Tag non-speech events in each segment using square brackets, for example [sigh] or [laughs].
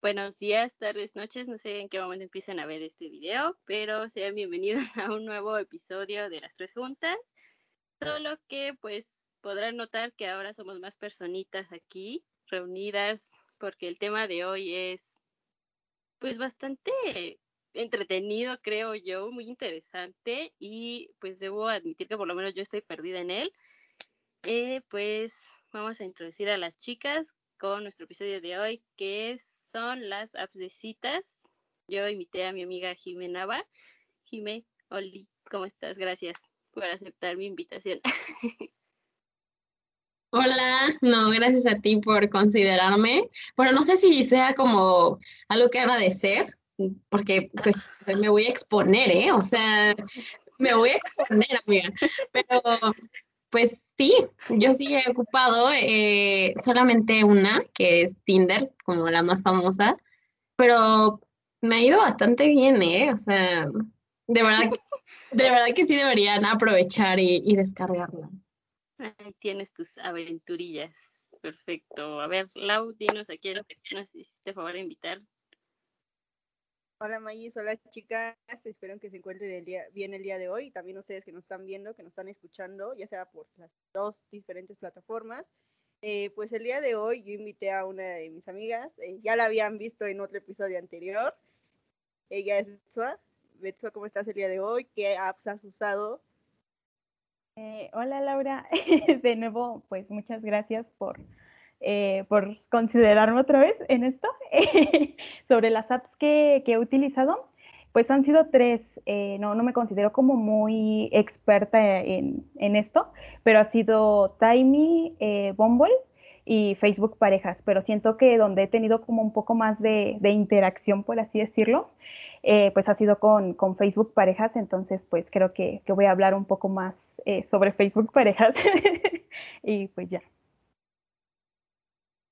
buenos días, tardes, noches. No sé en qué momento empiezan a ver este video, pero sean bienvenidos [laughs] a un nuevo episodio de Las Tres Juntas. Solo que pues podrán notar que ahora somos más personitas aquí reunidas porque el tema de hoy es pues bastante entretenido, creo yo, muy interesante y pues debo admitir que por lo menos yo estoy perdida en él. Eh, pues vamos a introducir a las chicas con nuestro episodio de hoy, que son las apps de citas. Yo invité a mi amiga Jime Nava. Jime, Oli, ¿cómo estás? Gracias por aceptar mi invitación. [laughs] Hola, no, gracias a ti por considerarme. Bueno, no sé si sea como algo que agradecer, porque pues me voy a exponer, ¿eh? O sea, me voy a exponer, amiga. Pero pues sí, yo sí he ocupado eh, solamente una, que es Tinder, como la más famosa, pero me ha ido bastante bien, ¿eh? O sea, de verdad, de verdad que sí deberían aprovechar y, y descargarla. Ahí tienes tus aventurillas. Perfecto. A ver, Lau, dinos a quién nos hiciste favor de invitar. Hola Mayis, hola chicas, espero que se encuentren el día, bien el día de hoy. También ustedes que nos están viendo, que nos están escuchando, ya sea por las dos diferentes plataformas. Eh, pues el día de hoy yo invité a una de mis amigas, eh, ya la habían visto en otro episodio anterior. Ella es Betsua. Betsua, ¿cómo estás el día de hoy? ¿Qué apps has usado? Eh, hola Laura, [laughs] de nuevo, pues muchas gracias por eh, por considerarme otra vez en esto. [laughs] Sobre las apps que, he utilizado, pues han sido tres. Eh, no, no me considero como muy experta en, esto, pero ha sido Timey, eh, Bumble y Facebook Parejas, pero siento que donde he tenido como un poco más de, interacción, por así decirlo, pues ha sido con, Facebook Parejas, entonces pues creo que, que voy a hablar un poco más sobre Facebook Parejas [laughs] y pues ya.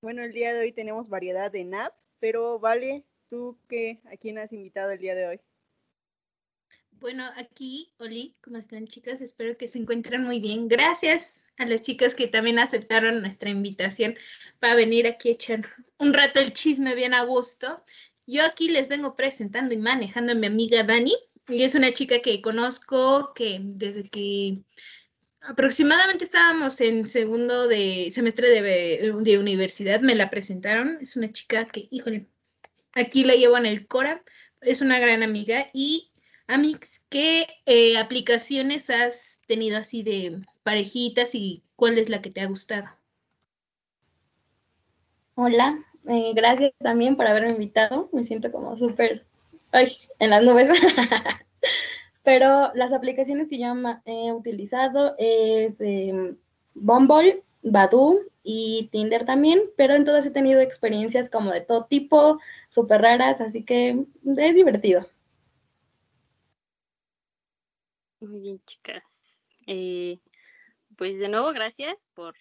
Bueno, el día de hoy tenemos variedad de naps, pero vale, ¿tú qué? ¿A quién has invitado el día de hoy? Bueno, aquí, Oli, ¿cómo están chicas? Espero que se encuentren muy bien. Gracias a las chicas que también aceptaron nuestra invitación para venir aquí a echar un rato el chisme bien a gusto. Yo aquí les vengo presentando y manejando a mi amiga Dani. Y es una chica que conozco que desde que aproximadamente estábamos en segundo de semestre de, universidad, me la presentaron, es una chica que, híjole, aquí la llevo en el Cora, es una gran amiga y Amix, ¿qué eh, aplicaciones has tenido así de parejitas y cuál es la que te ha gustado? Hola, eh, gracias también por haberme invitado, me siento como súper, ay, en las nubes. [laughs] Pero las aplicaciones que yo he utilizado es eh, Bumble, Badoo y Tinder también, pero en todas he tenido experiencias como de todo tipo, súper raras, así que es divertido. Muy bien, chicas. Eh, pues de nuevo, gracias por,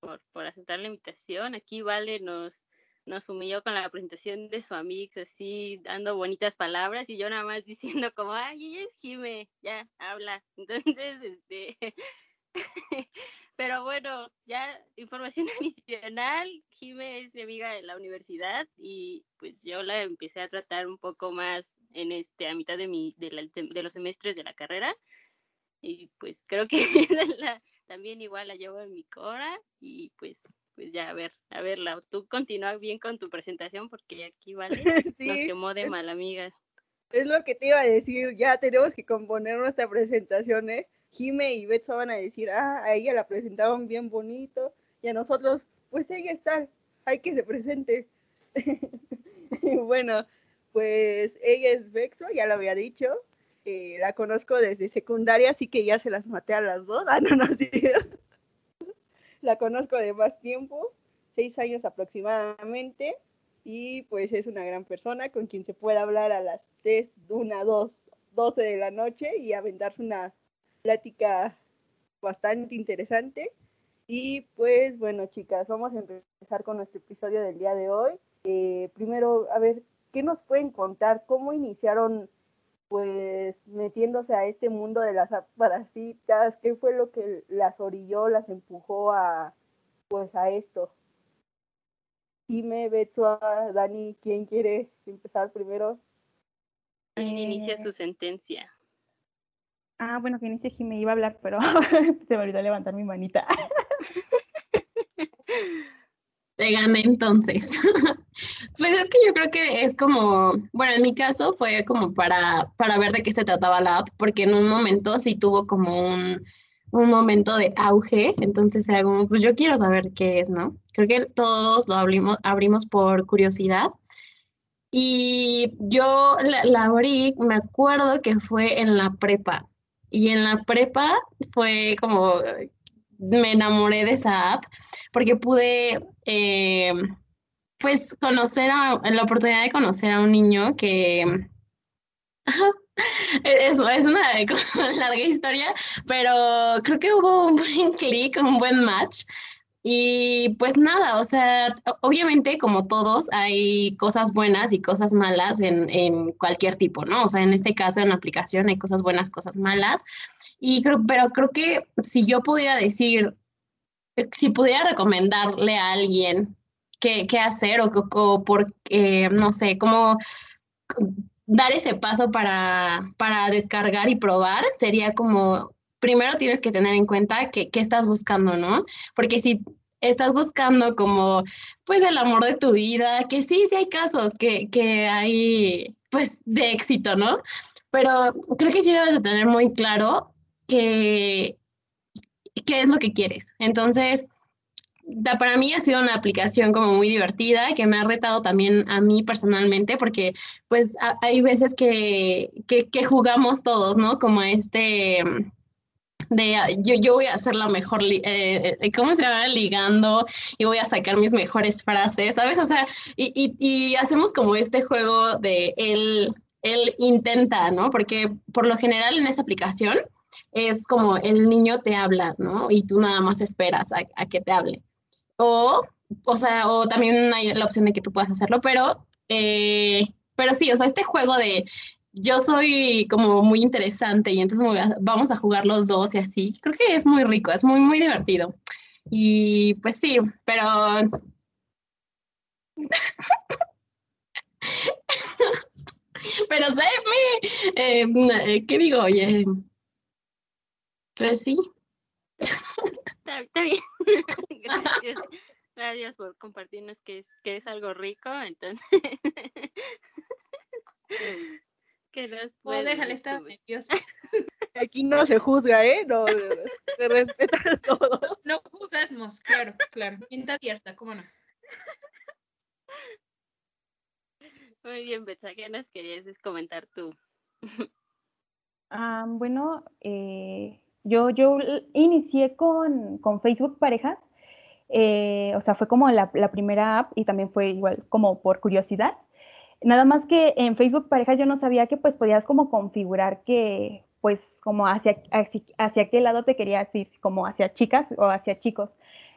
por aceptar la invitación. Aquí Vale nos nos humilló con la presentación de su amigo, así dando bonitas palabras y yo nada más [laughs] diciendo como, ay, ella es Jime, ya, habla. [laughs] Entonces, este, [laughs] pero bueno, ya información adicional, Jime es mi amiga de la universidad y pues yo la empecé a tratar un poco más en este, a mitad de, mi, de, de los semestres de la carrera y pues creo que también igual la llevo en mi cora y pues pues ya, a ver, a ver, tú continúa bien con tu presentación porque aquí, ¿vale? [laughs] Nos quemó de mal, amigas. Es lo que te iba a decir, ya tenemos que componer nuestra presentación, ¿eh? Jime y Betso van a decir, ah, a ella la presentaron bien bonito, y a nosotros, pues ella está, hay que se presente. [laughs] bueno, pues ella es Bexo, ya lo había dicho, eh, la conozco desde secundaria, así que ya se las maté a las dos, [laughs] ah, no, no, sí la conozco de más tiempo, seis años aproximadamente, y pues es una gran persona con quien se puede hablar a las 3, 1, 2, 12 de la noche y aventarse una plática bastante interesante. Y pues bueno, chicas, vamos a empezar con nuestro episodio del día de hoy. Eh, primero, a ver, ¿qué nos pueden contar? ¿Cómo iniciaron pues metiéndose a este mundo de las parasitas, qué fue lo que las orilló, las empujó a pues a esto. Jime, Beto, Dani, ¿quién quiere empezar primero? ¿Quién inicia Eh, su sentencia? Ah, bueno, que inicie Jime, iba a hablar, pero [laughs] se me olvidó levantar mi manita. [laughs] Te gané entonces. [laughs] Pues es que yo creo que es como, bueno, en mi caso fue como para, para ver de qué se trataba la app, porque en un momento sí tuvo como un, un momento de auge, entonces era como, pues yo quiero saber qué es, ¿no? Creo que todos lo abrimos, abrimos por curiosidad. Y yo la, la abrí, me acuerdo que fue en la prepa. Y en la prepa fue como, me enamoré de esa app porque pude, eh, pues, conocer a, la oportunidad de conocer a un niño que, [laughs] es, es una [laughs] larga historia, pero creo que hubo un buen clic, un buen match. Y pues nada, o sea, obviamente como todos hay cosas buenas y cosas malas en, en cualquier tipo, ¿no? O sea, en este caso en la aplicación hay cosas buenas, cosas malas. Y creo, pero creo que si yo pudiera decir, si pudiera recomendarle a alguien qué, qué hacer o, por, eh, no sé, cómo dar ese paso para, para descargar y probar, sería como, primero tienes que tener en cuenta qué estás buscando, ¿no? Porque si estás buscando como, pues, el amor de tu vida, que sí, sí hay casos que, que hay, pues, de éxito, ¿no? Pero creo que sí debes de tener muy claro que, qué es lo que quieres. Entonces, para mí ha sido una aplicación como muy divertida, que me ha retado también a mí personalmente, porque pues a- hay veces que, que, que jugamos todos, ¿no? Como este mm, de ah, yo, yo voy a hacer la mejor, eh, eh, ¿cómo se llama? Ligando y voy a sacar mis mejores frases, ¿sabes? O sea, y, y, y hacemos como este juego de él, él intenta, ¿no? Porque por lo general en esa aplicación es como el niño te habla, ¿no? Y tú nada más esperas a, a que te hable. O, o sea, o también hay la opción de que tú puedas hacerlo, pero, eh, pero sí, o sea, este juego de yo soy como muy interesante y entonces vamos a jugar los dos y así, creo que es muy rico, es muy, muy divertido. Y pues sí, pero... [laughs] Pero eh, eh, ¿qué digo? Oye, pues sí. Está, está bien. [laughs] Gracias. Gracias por compartirnos que es, que es algo rico, entonces. [laughs] que nos Oh, puedes déjale, tú. nerviosa. [laughs] Aquí no se juzga, ¿eh? No, se respeta todo. No juzgasmos, claro, claro. Mente abierta, ¿cómo no? Muy bien, Betsa, ¿qué nos querías comentar tú? Ah, bueno, eh, yo, yo inicié con, con Facebook Parejas, eh, o sea, fue como la, la primera app y también fue igual como por curiosidad. Nada más que en Facebook Parejas yo no sabía que pues podías como configurar que pues como hacia, hacia, hacia qué lado te querías ir, como hacia chicas o hacia chicos.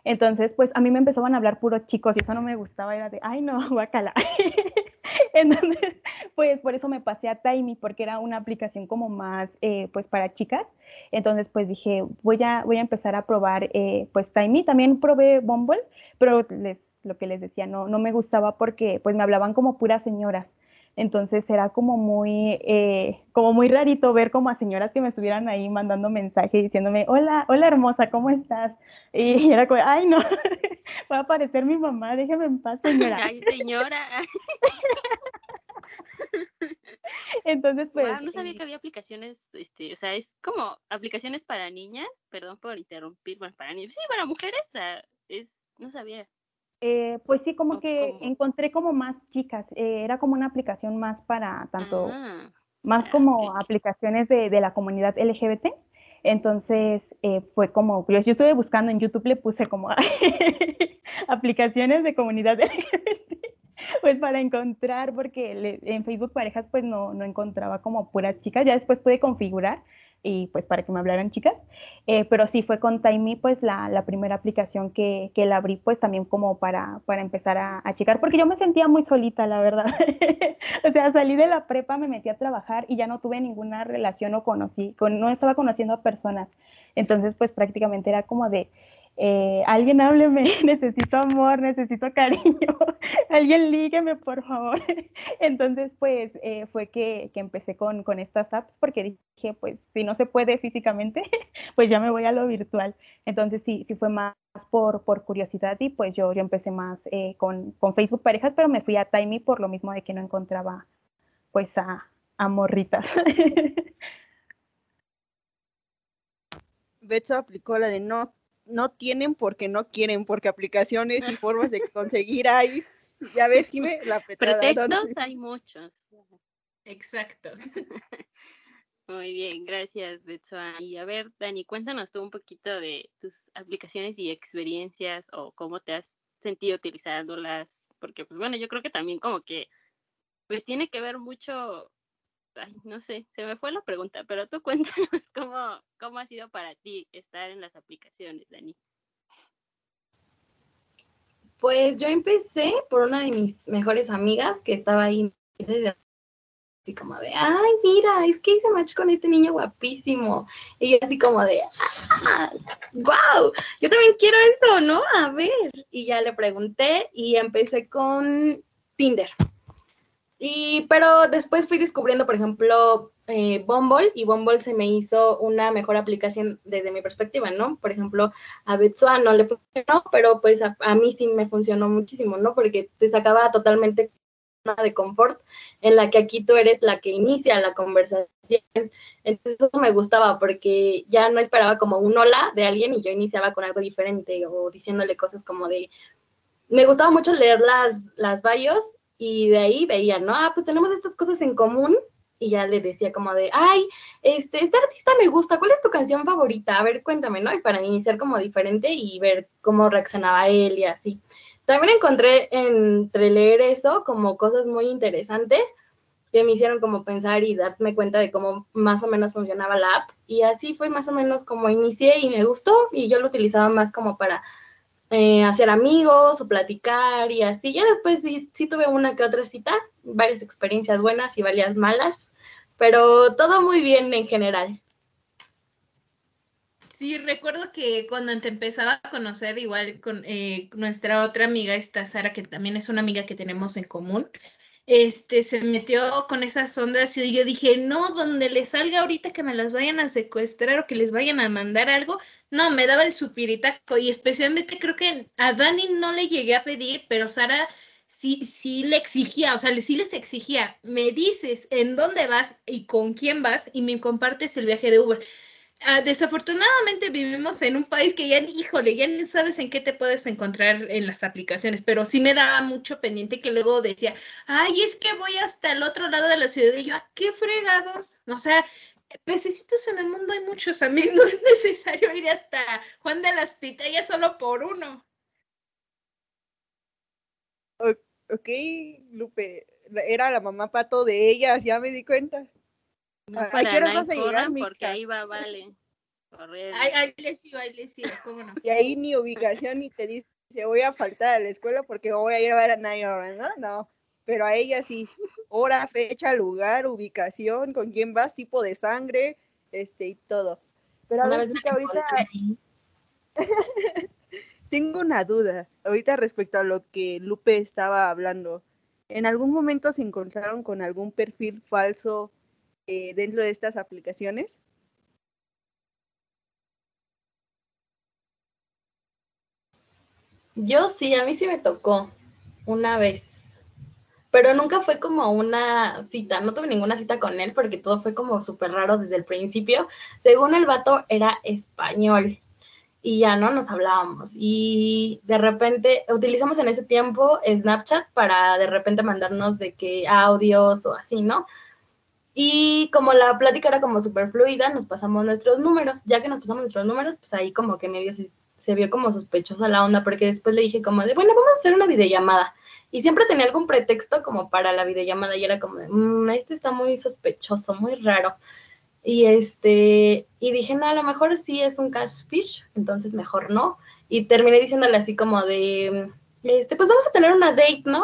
Entonces, pues a mí me empezaban a hablar puros chicos y eso no me gustaba, era de, ay no, [laughs] guacala. [laughs] [laughs] Entonces, pues por eso me pasé a Timey, porque era una aplicación como más, eh, pues para chicas. Entonces, pues dije, voy a, voy a empezar a probar, eh, pues Timey. También probé Bumble, pero lo que les decía, no, no me gustaba porque pues me hablaban como puras señoras. Entonces era como muy, eh, como muy rarito ver como a señoras que me estuvieran ahí mandando mensaje diciéndome, hola, hola hermosa, ¿cómo estás? Y era como, ay no, [laughs] va a aparecer mi mamá, déjeme en paz, señora. [laughs] Ay, señora. [laughs] Entonces, pues... Guau, no sabía eh, que había aplicaciones, este, o sea, es como aplicaciones para niñas, perdón por interrumpir, bueno, para niños, sí, para mujeres, o sea, es, no sabía. Eh, pues sí, como ¿O que cómo? encontré como más chicas, eh, era como una aplicación más para tanto, Ah, más como aplicaciones de, de la comunidad LGBT. Entonces eh, fue como, curioso. yo estuve buscando en YouTube, le puse como [laughs] aplicaciones de comunidad [laughs] LGBT, pues para encontrar, porque le- en Facebook Parejas pues no, no encontraba como puras chicas, ya después pude configurar y pues para que me hablaran chicas, eh, pero sí fue con Timey pues la, la primera aplicación que, que la abrí pues también como para, para empezar a, a checar, porque yo me sentía muy solita, la verdad. [laughs] o sea, salí de la prepa, me metí a trabajar y ya no tuve ninguna relación o conocí, con, no estaba conociendo a personas. Entonces pues prácticamente era como de, eh, alguien hábleme, [laughs] necesito amor, necesito cariño, [laughs] alguien lígueme, por favor. [laughs] Entonces, pues eh, fue que, que empecé con, con, estas apps porque dije, pues si no se puede físicamente, pues ya me voy a lo virtual. Entonces, sí, sí fue más por, por curiosidad y pues yo, yo empecé más eh, con, con, Facebook Parejas, pero me fui a Timey por lo mismo de que no encontraba pues a, a morritas. Aplicó la de no no tienen porque no quieren, porque aplicaciones y formas de [laughs] conseguir hay. Ya ves, Jimé, la petada, Pretextos hay muchos. Exacto. [laughs] Muy bien, gracias, Betsoa. Y a ver, Dani, cuéntanos tú un poquito de tus aplicaciones y experiencias o cómo te has sentido utilizándolas, porque pues bueno, yo creo que también como que pues tiene que ver mucho No sé, se me fue la pregunta, pero tú [laughs] cuéntanos cómo, cómo ha sido para ti estar en las aplicaciones, Dani. Pues yo empecé por una de mis mejores amigas que estaba ahí así como de, ay, mira, es que hice match con este niño guapísimo. Y así como de, ah, wow, yo también quiero eso, ¿no? A ver. Y ya le pregunté y empecé con Tinder. Y, pero después fui descubriendo, por ejemplo, eh, Bumble y Bumble se me hizo una mejor aplicación desde mi perspectiva, ¿no? Por ejemplo, a Betsua no le funcionó, pero pues a, mí sí me funcionó muchísimo, ¿no? Porque te sacaba totalmente de confort en la que aquí tú eres la que inicia la conversación. Entonces eso me gustaba porque ya no esperaba como un hola de alguien y yo iniciaba con algo diferente o diciéndole cosas como de... Me gustaba mucho leer las, las bios y de ahí veía, ¿no? Ah, pues tenemos estas cosas en común y ya le decía como de, ay, este, este artista me gusta, ¿cuál es tu canción favorita? A ver, cuéntame, ¿no? Y para iniciar como diferente y ver cómo reaccionaba él y así. También encontré entre leer eso como cosas muy interesantes que me hicieron como pensar y darme cuenta de cómo más o menos funcionaba la app. Y así fue más o menos como inicié y me gustó y yo lo utilizaba más como para eh, hacer amigos o platicar y así. Ya después sí, sí tuve una que otra cita, varias experiencias buenas y varias malas, pero todo muy bien en general. Sí, recuerdo que cuando te empezaba a conocer, igual con eh, nuestra otra amiga, esta Sara, que también es una amiga que tenemos en común, este, se metió con esas ondas y yo dije, no, donde le salga ahorita que me las vayan a secuestrar o que les vayan a mandar algo, no, me daba el supiritaco y especialmente creo que a Dani no le llegué a pedir, pero Sara sí, sí le exigía, o sea, sí les exigía, me dices en dónde vas y con quién vas y me compartes el viaje de Uber. Ah, desafortunadamente vivimos en un país que ya, híjole, ya ni sabes en qué te puedes encontrar en las aplicaciones, pero sí me daba mucho pendiente que luego decía, ay, es que voy hasta el otro lado de la ciudad y yo, ¿a qué fregados? O sea, pececitos en el mundo hay muchos amigos, [laughs] no es necesario ir hasta Juan de las Pitayas solo por uno. Ok, Lupe, era la mamá pato de ellas, ya me di cuenta. No ¿A qué hora vas a llegar, Porque ahí va, vale. Ahí, ahí les iba, ahí les iba, cómo no. Y ahí ni ubicación ni te dice, voy a faltar a la escuela porque voy a ir a ver a nadie, ¿no? No, pero a ella sí, hora, fecha, lugar, ubicación, con quién vas, tipo de sangre, este y todo. Pero a ver, que ahorita [laughs] tengo una duda, ahorita respecto a lo que Lupe estaba hablando. ¿En algún momento se encontraron con algún perfil falso eh, dentro de estas aplicaciones? Yo sí, a mí sí me tocó una vez, pero nunca fue como una cita, no tuve ninguna cita con él porque todo fue como súper raro desde el principio. Según el vato era español y ya no nos hablábamos y de repente utilizamos en ese tiempo Snapchat para de repente mandarnos de que audios o así, ¿no? Y como la plática era como súper fluida, nos pasamos nuestros números. Ya que nos pasamos nuestros números, pues ahí como que medio se, se, vio como sospechosa la onda, porque después le dije como de, bueno, vamos a hacer una videollamada. Y siempre tenía algún pretexto como para la videollamada y era como de, mmm, este está muy sospechoso, muy raro. Y este, y dije, no, a lo mejor sí es un catfish, entonces mejor no. Y terminé diciéndole así como de, este, pues vamos a tener una date, ¿no?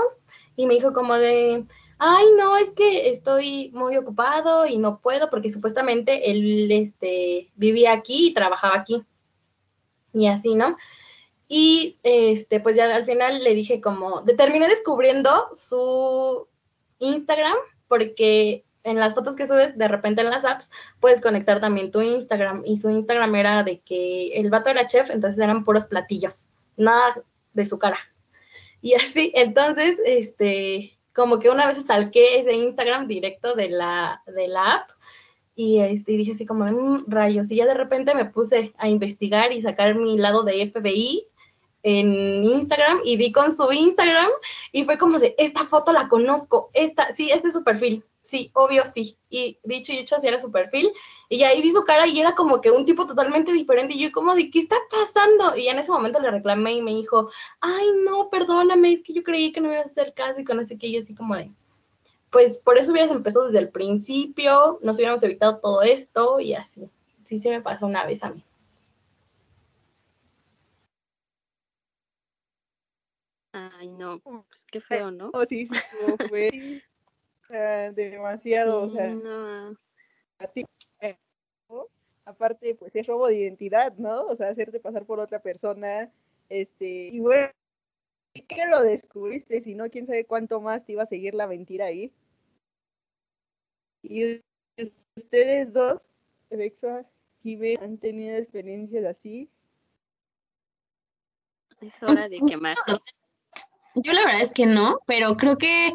Y me dijo como de, ay, no, es que estoy muy ocupado y no puedo porque supuestamente él este, vivía aquí y trabajaba aquí. Y así, ¿no? Y este, pues ya al final le dije como, terminé descubriendo su Instagram porque en las fotos que subes, de repente en las apps, puedes conectar también tu Instagram. Y su Instagram era de que el vato era chef, entonces eran puros platillos, nada de su cara. Y así, entonces, este, como que una vez stalké ese Instagram directo de la, de la app y, este, dije así como, mmm, rayos, y ya de repente me puse a investigar y sacar mi lado de FBI en Instagram y di con su Instagram y fue como de, esta foto la conozco, esta, sí, este es su perfil, sí, obvio sí. Y dicho y hecho, así era su perfil. Y ahí vi su cara y era como que un tipo totalmente diferente. Y yo como de, ¿qué está pasando? Y en ese momento le reclamé y me dijo, ay, no, perdóname, es que yo creí que no iba a hacer caso y con ese que yo así como de, pues por eso hubieras empezado desde el principio, nos hubiéramos evitado todo esto y así. Sí, sí me pasó una vez a mí. Ay, no, pues qué feo, ¿no? Oh, sí, sí, fue [laughs] demasiado, o sea, eh, aparte, pues es robo de identidad, ¿no? O sea, hacerte pasar por otra persona, este, y bueno, ¿y qué lo descubriste? Si no, quién sabe cuánto más te iba a seguir la mentira ahí. Y ustedes dos, Alexa, Jive, han tenido experiencias así. Es hora de quemarse. Yo la verdad es que no, pero creo que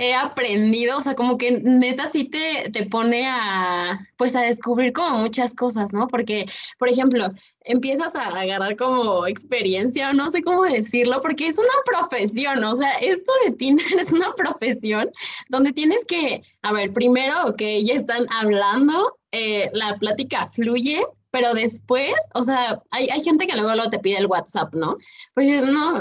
he aprendido, o sea, como que neta sí te, te pone a, pues a descubrir como muchas cosas, ¿no? Porque, por ejemplo, empiezas a agarrar como experiencia, o no sé cómo decirlo, porque es una profesión, o sea, esto de Tinder [laughs] es una profesión donde tienes que, a ver, primero que ya están hablando, eh, la plática fluye, pero después, o sea, hay, hay gente que luego, luego te pide el WhatsApp, ¿no? Pues no,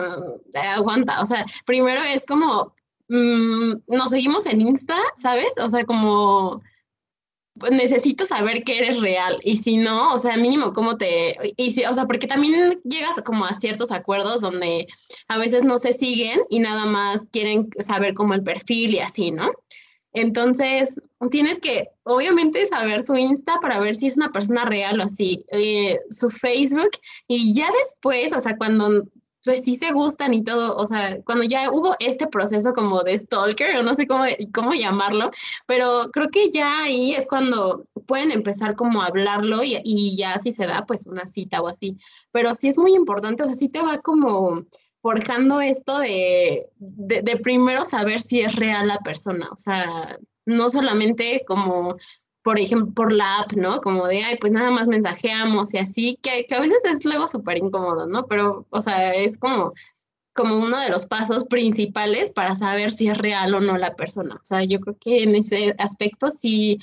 aguanta, o sea, primero es como Mm, nos seguimos en Insta, ¿sabes? O sea, como pues, necesito saber que eres real y si no, o sea, mínimo cómo te y si, o sea, porque también llegas como a ciertos acuerdos donde a veces no se siguen y nada más quieren saber como el perfil y así, ¿no? Entonces, tienes que, obviamente, saber su Insta para ver si es una persona real o así, eh, su Facebook, y ya después, o sea, cuando pues sí se gustan y todo, o sea, cuando ya hubo este proceso como de stalker, o no sé cómo, cómo llamarlo, pero creo que ya ahí es cuando pueden empezar como a hablarlo y, y ya si se da pues una cita o así, pero sí es muy importante, o sea, sí te va como forjando esto de, de, de primero saber si es real la persona, o sea, no solamente como por ejemplo, por la app, ¿no? Como de, ay, pues nada más mensajeamos y así, que, a veces es luego súper incómodo, ¿no? Pero, o sea, es como, como uno de los pasos principales para saber si es real o no la persona. O sea, yo creo que en ese aspecto sí,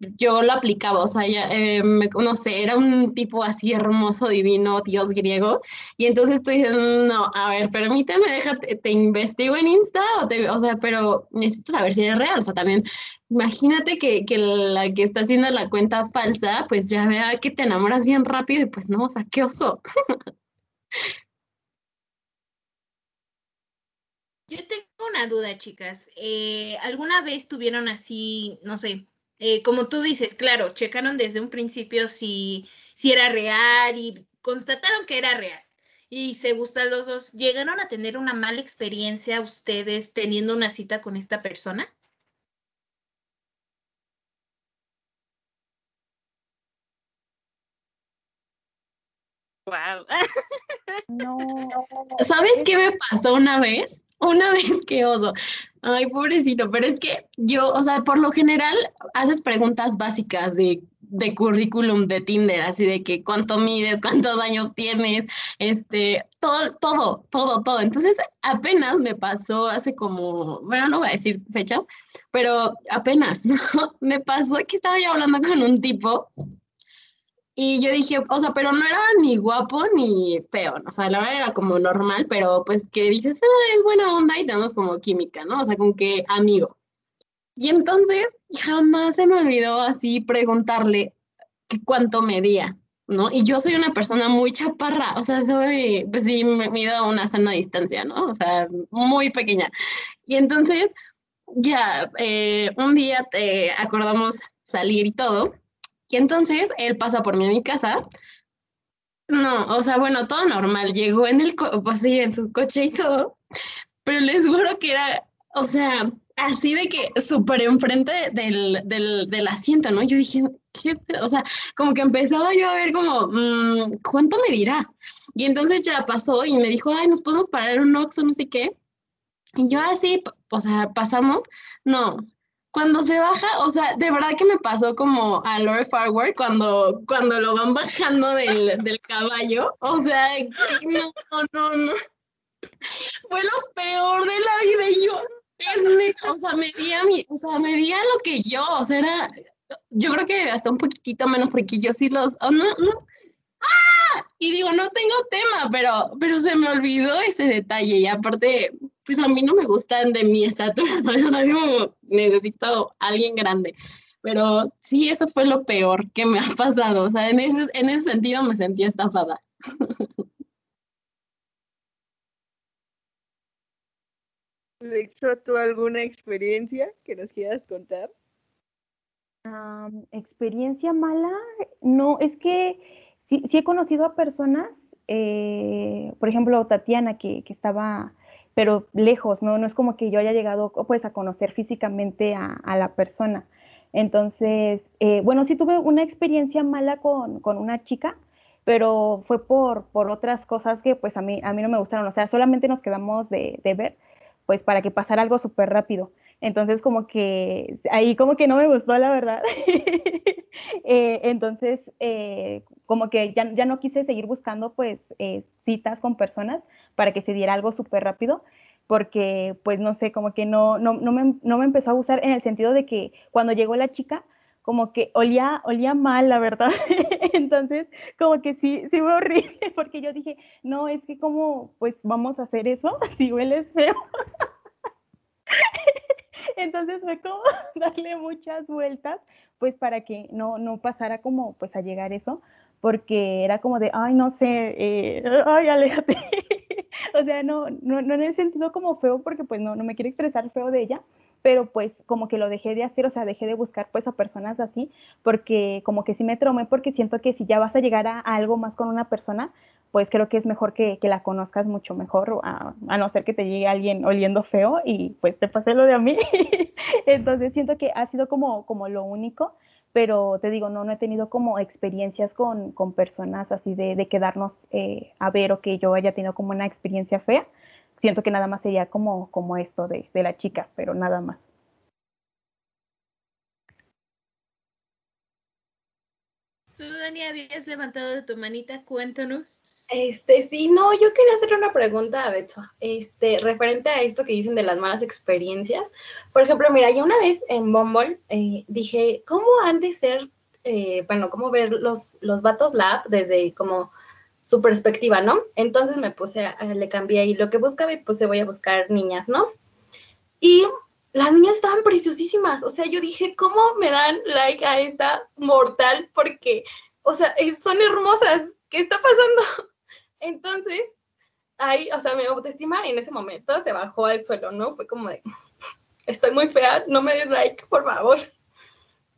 yo lo aplicaba, o sea, ya, eh, no sé, era un tipo así hermoso, divino, dios griego, y entonces tú dices, no, a ver, permíteme, déjate, te investigo en Insta, o, te, sea, pero necesito saber si es real, o sea, también imagínate que, que, la que está haciendo la cuenta falsa, pues ya vea que te enamoras bien rápido y pues no, o sea, qué oso. Yo tengo una duda, chicas. Eh, ¿Alguna vez tuvieron así, no sé, eh, como tú dices, claro, checaron desde un principio si, si era real y constataron que era real y se gustan los dos. ¿Llegaron a tener una mala experiencia ustedes teniendo una cita con esta persona? Wow. [laughs] No. ¿Sabes qué me pasó una vez? Una [laughs] vez que oso. Ay, pobrecito, pero es que yo, o sea, por lo general haces preguntas básicas de, de currículum de Tinder, así de que cuánto mides, cuántos años tienes, este, todo, todo, todo, todo. Entonces, apenas me pasó hace como, bueno, no voy a decir fechas, pero apenas, [laughs] me pasó que estaba yo hablando con un tipo y yo dije, o sea, pero no era ni guapo ni feo, o sea, la verdad era como normal, pero pues que dices, ah, es buena onda y tenemos como química, ¿no? O sea, con que amigo. Y entonces jamás se me olvidó así preguntarle cuánto medía, ¿no? Y yo soy una persona muy chaparra, o sea, soy, pues sí, me mido a una sana distancia, ¿no? O sea, muy pequeña. Y entonces, ya, eh, un día te acordamos salir y todo. Y entonces él pasa por mí a mi casa No, o sea, bueno, todo normal. Llegó en el, pues sí, en su coche y todo, pero les juro que era, o sea, así de que súper enfrente del, del, del, asiento, ¿no? Yo dije, ¿qué? O sea, como que empezaba yo a ver como, mmm, ¿cuánto me dirá? Y entonces ya pasó y me dijo, ay, nos podemos parar en un Oxxo, no sé qué. Y yo así, o sea, pasamos, no, cuando se baja, o sea, de verdad que me pasó como a Lord Farward cuando, cuando lo van bajando del, del caballo. O sea, no, no, no. Fue lo peor de la vida y yo, o sea, medía mi, o sea, medía lo que yo, o sea, era, yo creo que hasta un poquitito menos porque yo sí los, oh, no, no. ¡Ah! Y digo, no tengo tema, pero, pero se me olvidó ese detalle y aparte, pues a mí no me gustan de mi estatura, [laughs] ¿sabes? O sea, como necesito alguien grande. Pero sí, eso fue lo peor que me ha pasado. O sea, en ese, en ese sentido me sentí estafada. Lexo, ¿tú alguna experiencia que nos quieras contar? experiencia mala, no, es que sí, sí he conocido a personas, eh, por ejemplo, Tatiana, que, que, estaba, pero lejos, ¿no? No es como que yo haya llegado pues a conocer físicamente a, la persona. Entonces, eh, bueno, sí tuve una experiencia mala con, con una chica, pero fue por, por otras cosas que pues a mí, a mí no me gustaron, o sea, solamente nos quedamos de, de ver pues para que pasara algo súper rápido. Entonces, como que ahí como que no me gustó, la verdad. [laughs] eh, entonces, eh, como que ya, ya, no quise seguir buscando pues citas con personas para que se diera algo súper rápido, porque pues no sé, como que no, no, no, me, no me empezó a gustar en el sentido de que cuando llegó la chica, como que olía, olía mal, la verdad. [laughs] Entonces, como que sí, sí fue horrible, porque yo dije, no, es que como, pues vamos a hacer eso, [laughs] si hueles feo. [laughs] Entonces fue como darle muchas vueltas, pues para que no, no pasara como, pues a llegar eso, porque era como de, ay, no sé, eh, ay, aléjate. O sea, no, no, no en el sentido como feo, porque pues no, no me quiero expresar feo de ella, pero pues como que lo dejé de hacer, o sea, dejé de buscar pues a personas así, porque como que sí me tromé, porque siento que si ya vas a llegar a, algo más con una persona, pues creo que es mejor que, que la conozcas mucho mejor, a, a, no ser que te llegue alguien oliendo feo y pues te pase lo de a mí. [laughs] Entonces siento que ha sido como, como lo único, pero te digo, no, no he tenido como experiencias con, con personas así de, de quedarnos eh, a ver o que yo haya tenido como una experiencia fea siento que nada más sería como, como esto de, de la chica, pero nada más. Tú, Dani, habías levantado tu manita, cuéntanos. Este, sí, no, yo quería hacerle una pregunta a Beto, este, referente a esto que dicen de las malas experiencias. Por ejemplo, mira, yo una vez en Bumble eh, dije, ¿cómo han de ser, eh, bueno, cómo ver los, los vatos lab desde como su perspectiva, ¿no? Entonces me puse, a, le cambié ahí lo que buscaba y puse voy a buscar niñas, ¿no? Y las niñas estaban preciosísimas, o sea, yo dije, ¿cómo me dan like a esta mortal? Porque, o sea, son hermosas, ¿qué está pasando? [laughs] Entonces, ahí, o sea, mi autoestima en ese momento se bajó al suelo, ¿no? Fue como de, [laughs] estoy muy fea, no me des like, por favor.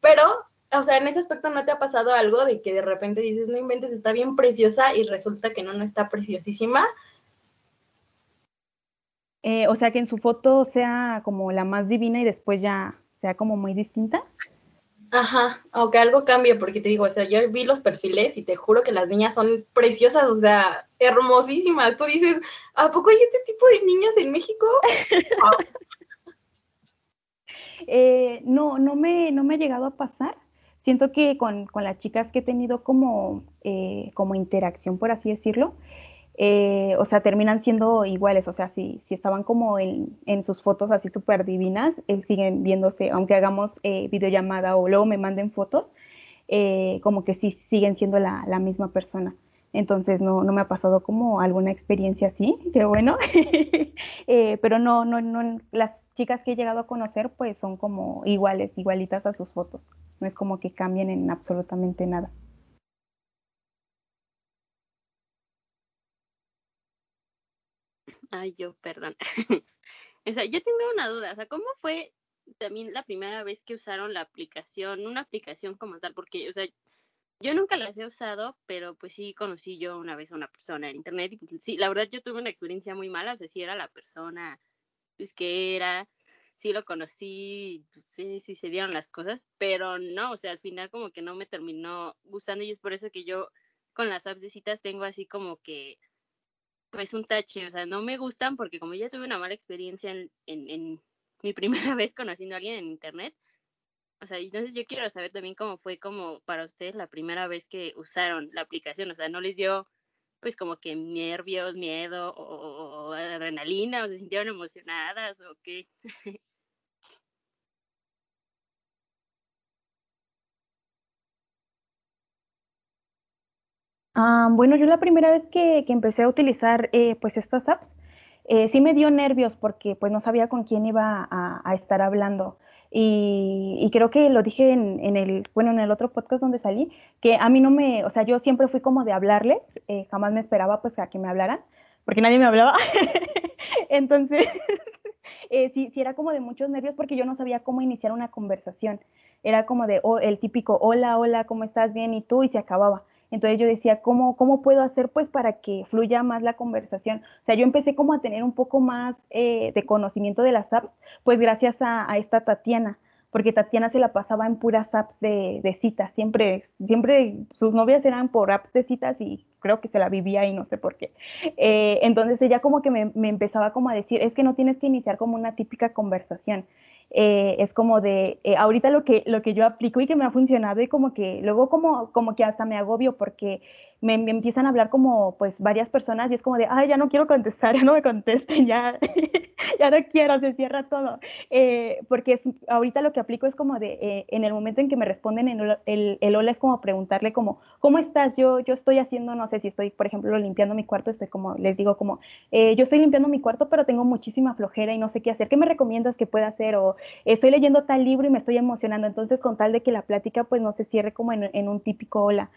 Pero o sea, en ese aspecto no te ha pasado algo de que de repente dices, no inventes, está bien preciosa y resulta que no, no está preciosísima. Eh, o sea, que en su foto sea como la más divina y después ya sea como muy distinta. Ajá, aunque algo cambie, porque te digo, o sea, yo vi los perfiles y te juro que las niñas son preciosas, o sea, hermosísimas. Tú dices, ¿a poco hay este tipo de niñas en México? [laughs] eh, no, no me, no me ha llegado a pasar siento que con, con, las chicas que he tenido como, eh, como interacción, por así decirlo, eh, o sea, terminan siendo iguales, o sea, si, si estaban como en, sus fotos así súper divinas, eh, siguen viéndose, aunque hagamos eh, videollamada o luego me manden fotos, eh, como que sí siguen siendo la, la misma persona. Entonces no, no, me ha pasado como alguna experiencia así, qué bueno, [laughs] pero no, no, no, las chicas que he llegado a conocer pues son como iguales, igualitas a sus fotos, no es como que cambien en absolutamente nada. Ay, yo, perdón. [laughs] o sea, yo tengo una duda, o sea, ¿cómo fue también la primera vez que usaron la aplicación, una aplicación como tal? Porque, o sea, yo nunca las he usado, pero pues sí conocí yo una vez a una persona en internet pues, sí, la verdad yo tuve una experiencia muy mala, o sea, sí era la persona pues que era, sí lo conocí, pues, sí, sí se dieron las cosas, pero no, o sea, al final como que no me terminó gustando y es por eso que yo con las apps de citas tengo así como que pues un tache, o sea, no me gustan porque como ya tuve una mala experiencia en, en, en [laughs] mi primera vez conociendo a alguien en internet, o sea, entonces yo quiero saber también cómo fue como para ustedes la primera vez que usaron la aplicación, o sea, no les dio pues como que nervios, miedo o, adrenalina, o se sintieron emocionadas o qué. [laughs] Ah, bueno, yo la primera vez que, empecé a utilizar eh, pues estas apps, eh, sí me dio nervios porque pues no sabía con quién iba a estar hablando. Y, creo que lo dije en, el, bueno, en el otro podcast donde salí, que a mí no me, o sea, yo siempre fui como de hablarles, eh, jamás me esperaba pues a que me hablaran, porque nadie me hablaba. [laughs] Entonces, [laughs] eh, sí, sí era como de muchos nervios porque yo no sabía cómo iniciar una conversación. Era como de oh, el típico, hola, hola, ¿cómo estás? Bien, ¿y tú? Y se acababa. Entonces yo decía, ¿cómo, ¿cómo puedo hacer pues para que fluya más la conversación? O sea, yo empecé como a tener un poco más eh, de conocimiento de las apps, pues gracias a, esta Tatiana, porque Tatiana se la pasaba en puras apps de, citas, siempre, siempre sus novias eran por apps de citas y creo que se la vivía y no sé por qué. Eh, entonces ella como que me, me empezaba como a decir, es que no tienes que iniciar como una típica conversación, eh, es como de, eh, ahorita lo que, lo que yo aplico y que me ha funcionado y como que luego como, como que hasta me agobio porque me, empiezan a hablar como pues varias personas y es como de, ay, ya no quiero contestar, [laughs] ya no me contesten, ya, [laughs] ya no quiero, se cierra todo. Eh, porque es, ahorita lo que aplico es como de, eh, en el momento en que me responden en el, el, hola es como preguntarle como, ¿cómo estás? Yo, yo estoy haciendo, no sé si estoy, por ejemplo, limpiando mi cuarto, estoy como, les digo como, eh, yo estoy limpiando mi cuarto, pero tengo muchísima flojera y no sé qué hacer, ¿qué me recomiendas que pueda hacer? O estoy leyendo tal libro y me estoy emocionando, entonces con tal de que la plática pues no se cierre como en, un típico hola.